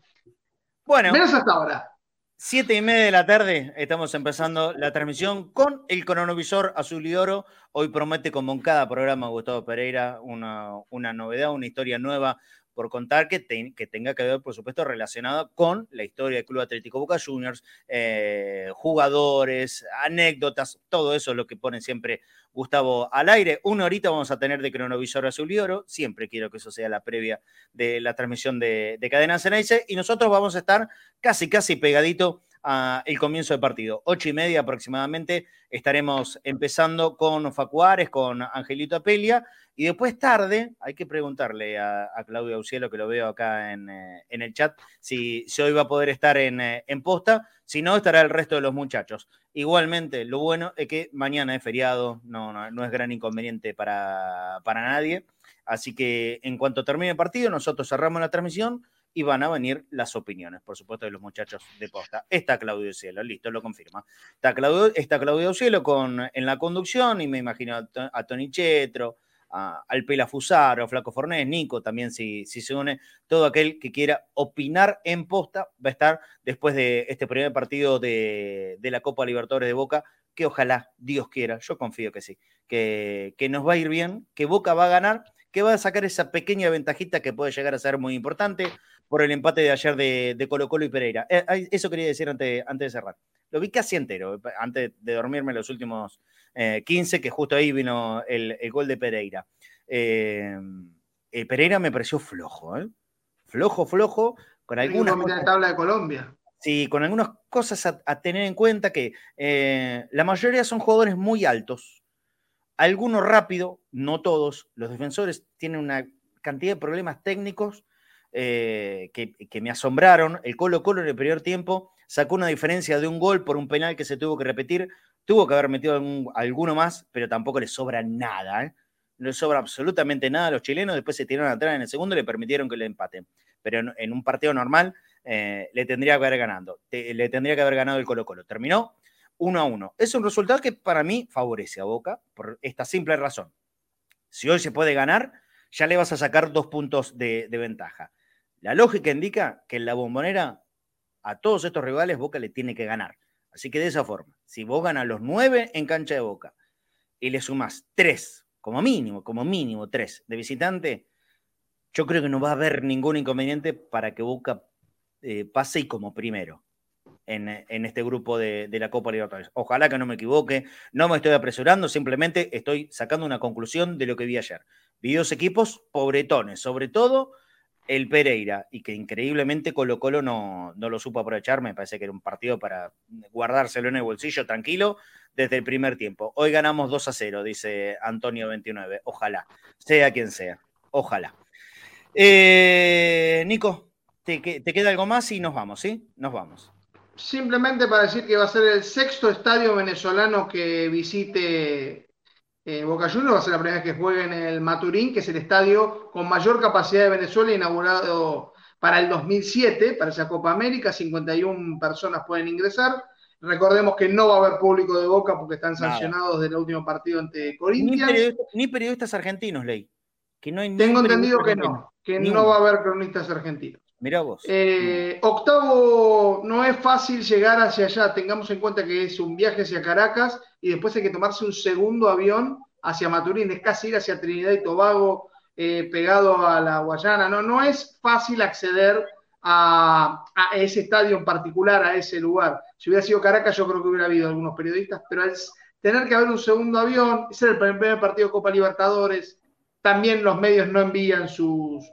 Bueno. Menos hasta ahora. Siete y media de la tarde, estamos empezando la transmisión con el cronovisor azul y oro. Hoy promete, como en cada programa, Gustavo Pereira, una, una novedad, una historia nueva por contar que, te- que tenga que ver, por supuesto, relacionada con la historia del Club Atlético Boca Juniors, eh, jugadores, anécdotas, todo eso es lo que pone siempre Gustavo al aire. Una horita vamos a tener de cronovisor azul y oro. Siempre quiero que eso sea la previa de la transmisión de, de Cadena Ceneice. Y nosotros vamos a estar casi, casi pegadito al comienzo del partido. Ocho y media aproximadamente estaremos empezando con Facuares, con Angelito Apelia. Y después tarde, hay que preguntarle a, Claudio Aucielo, que lo veo acá en, eh, en el chat, si, si hoy va a poder estar en, eh, en posta. Si no, estará el resto de los muchachos. Igualmente, lo bueno es que mañana es feriado, no, no, no es gran inconveniente para, para nadie. Así que en cuanto termine el partido, nosotros cerramos la transmisión y van a venir las opiniones, por supuesto, de los muchachos de posta. Está Claudio Cielo, listo, lo confirma. Está Claudio, está Claudio Cielo con, en la conducción y me imagino a, a Tony Chetro, a, al Pela Fusaro, a Flaco Fornés, Nico también si, si se une, todo aquel que quiera opinar en posta va a estar después de este primer partido de, de la Copa Libertadores de Boca, que ojalá, Dios quiera, yo confío que sí, que, que nos va a ir bien, que Boca va a ganar, que va a sacar esa pequeña ventajita que puede llegar a ser muy importante por el empate de ayer de, de Colo Colo y Pereira. Eh, ay, eso quería decir antes, antes de cerrar. Lo vi casi entero, eh, antes de dormirme los últimos eh, 15, que justo ahí vino el, el gol de Pereira. Eh, el Pereira me pareció flojo, ¿eh? Flojo, flojo, con algunas Alguna cosas- tabla de Colombia. Sí, con algunas cosas a, a tener en cuenta que eh, la mayoría son jugadores muy altos, algunos rápido, no todos. Los defensores tienen una cantidad de problemas técnicos eh, que, que me asombraron. El Colo Colo en el primer tiempo sacó una diferencia de un gol por un penal que se tuvo que repetir. Tuvo que haber metido alguno más, pero tampoco le sobra nada. ¿eh? No le sobra absolutamente nada a los chilenos. Después se tiraron atrás en el segundo y le permitieron que le empaten. Pero en, un partido normal eh, le tendría que haber ganado. Le tendría que haber ganado el Colo Colo. Terminó 1 a 1. Es un resultado que para mí favorece a Boca por esta simple razón. Si hoy se puede ganar, ya le vas a sacar dos puntos de ventaja. La lógica indica que en la bombonera a todos estos rivales Boca le tiene que ganar. Así que de esa forma, si vos ganas los nueve en cancha de Boca y le sumás tres, como mínimo, como mínimo tres de visitante, yo creo que no va a haber ningún inconveniente para que Boca eh, pase y como primero en, este grupo de, la Copa Libertadores. Ojalá que no me equivoque, no me estoy apresurando, simplemente estoy sacando una conclusión de lo que vi ayer. Vi dos equipos pobretones, sobre todo el Pereira, y que increíblemente Colo Colo no, no lo supo aprovechar, me parece que era un partido para guardárselo en el bolsillo tranquilo desde el primer tiempo. Hoy ganamos 2 a 0, dice Antonio 29, ojalá, sea quien sea, ojalá. Eh, Nico, te, te queda algo más y nos vamos, ¿sí? Nos vamos. Simplemente para decir que va a ser el sexto estadio venezolano que visite eh, Boca Juniors, va a ser la primera vez que juegue en el Maturín, que es el estadio con mayor capacidad de Venezuela, inaugurado para el 2007, para esa Copa América, 51 personas pueden ingresar. Recordemos que no va a haber público de Boca porque están sancionados del último partido ante Corinthians. Ni, periodistas, argentinos, Ley. Que no Tengo entendido que no, que no va a haber cronistas argentinos. Mira vos. Eh, octavo, no es fácil llegar hacia allá. Tengamos en cuenta que es un viaje hacia Caracas y después hay que tomarse un segundo avión hacia Maturín. Es casi ir hacia Trinidad y Tobago, eh, pegado a la Guayana. No, no es fácil acceder a, ese estadio en particular, a ese lugar. Si hubiera sido Caracas, yo creo que hubiera habido algunos periodistas, pero es tener que haber un segundo avión, ser el primer partido de Copa Libertadores, también los medios no envían sus,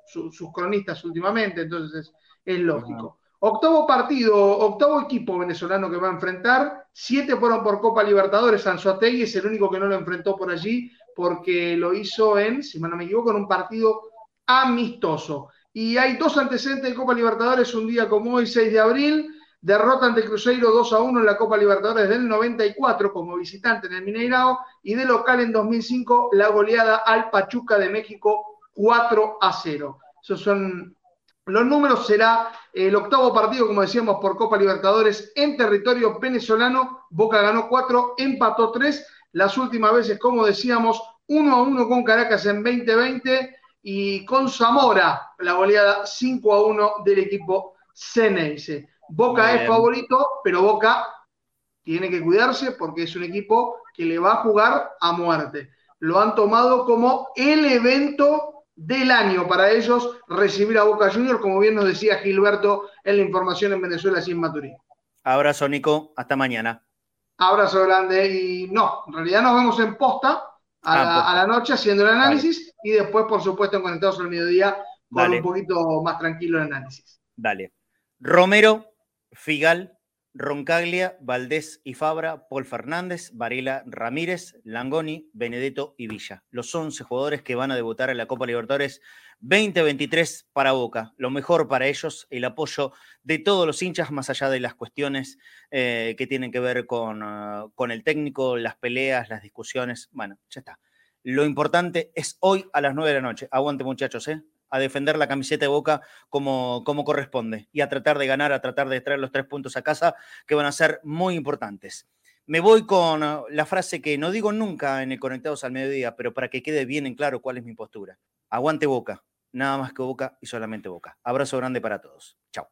cronistas últimamente, entonces es, lógico. Octavo partido, octavo equipo venezolano que va a enfrentar. Siete fueron por Copa Libertadores. Anzuategui es el único que no lo enfrentó por allí porque lo hizo en, si no me equivoco, en un partido amistoso. Y hay dos antecedentes de Copa Libertadores un día como hoy, 6 de abril. Derrota ante Cruzeiro 2 a 1 en la Copa Libertadores del 94 como visitante en el Mineirao y de local en 2005 la goleada al Pachuca de México 4 a 0. Esos son los números. Será el octavo partido, como decíamos, por Copa Libertadores en territorio venezolano. Boca ganó 4, empató 3. Las últimas veces, como decíamos, 1 a 1 con Caracas en 2020 y con Zamora la goleada 5 a 1 del equipo Ceneice. Boca es favorito, pero Boca tiene que cuidarse porque es un equipo que le va a jugar a muerte. Lo han tomado como el evento del año para ellos recibir a Boca Juniors, como bien nos decía Gilberto en la información en Venezuela sin Maturín. Abrazo, Nico. Hasta mañana. Abrazo grande. Y no, en realidad nos vemos en posta a, ah, la, noche haciendo el análisis y después, por supuesto, en Conectados al Mediodía con un poquito más tranquilo el análisis. Dale. Romero, Figal, Roncaglia, Valdés y Fabra, Paul Fernández, Varela Ramírez, Langoni, Benedetto y Villa. Los 11 jugadores que van a debutar en la Copa Libertadores 2023 para Boca. Lo mejor para ellos, el apoyo de todos los hinchas, más allá de las cuestiones eh, que tienen que ver con, ah, con el técnico, las peleas, las discusiones. Bueno, ya está. Lo importante es hoy a las 9 de la noche. Aguante muchachos, ¿eh? A defender la camiseta de Boca como, como corresponde y a tratar de ganar, a tratar de traer los tres puntos a casa que van a ser muy importantes. Me voy con uh, la frase que no digo nunca en el Conectados al Mediodía, pero para que quede bien en claro cuál es mi postura. Aguante Boca, nada más que Boca y solamente Boca. Abrazo grande para todos. Chao.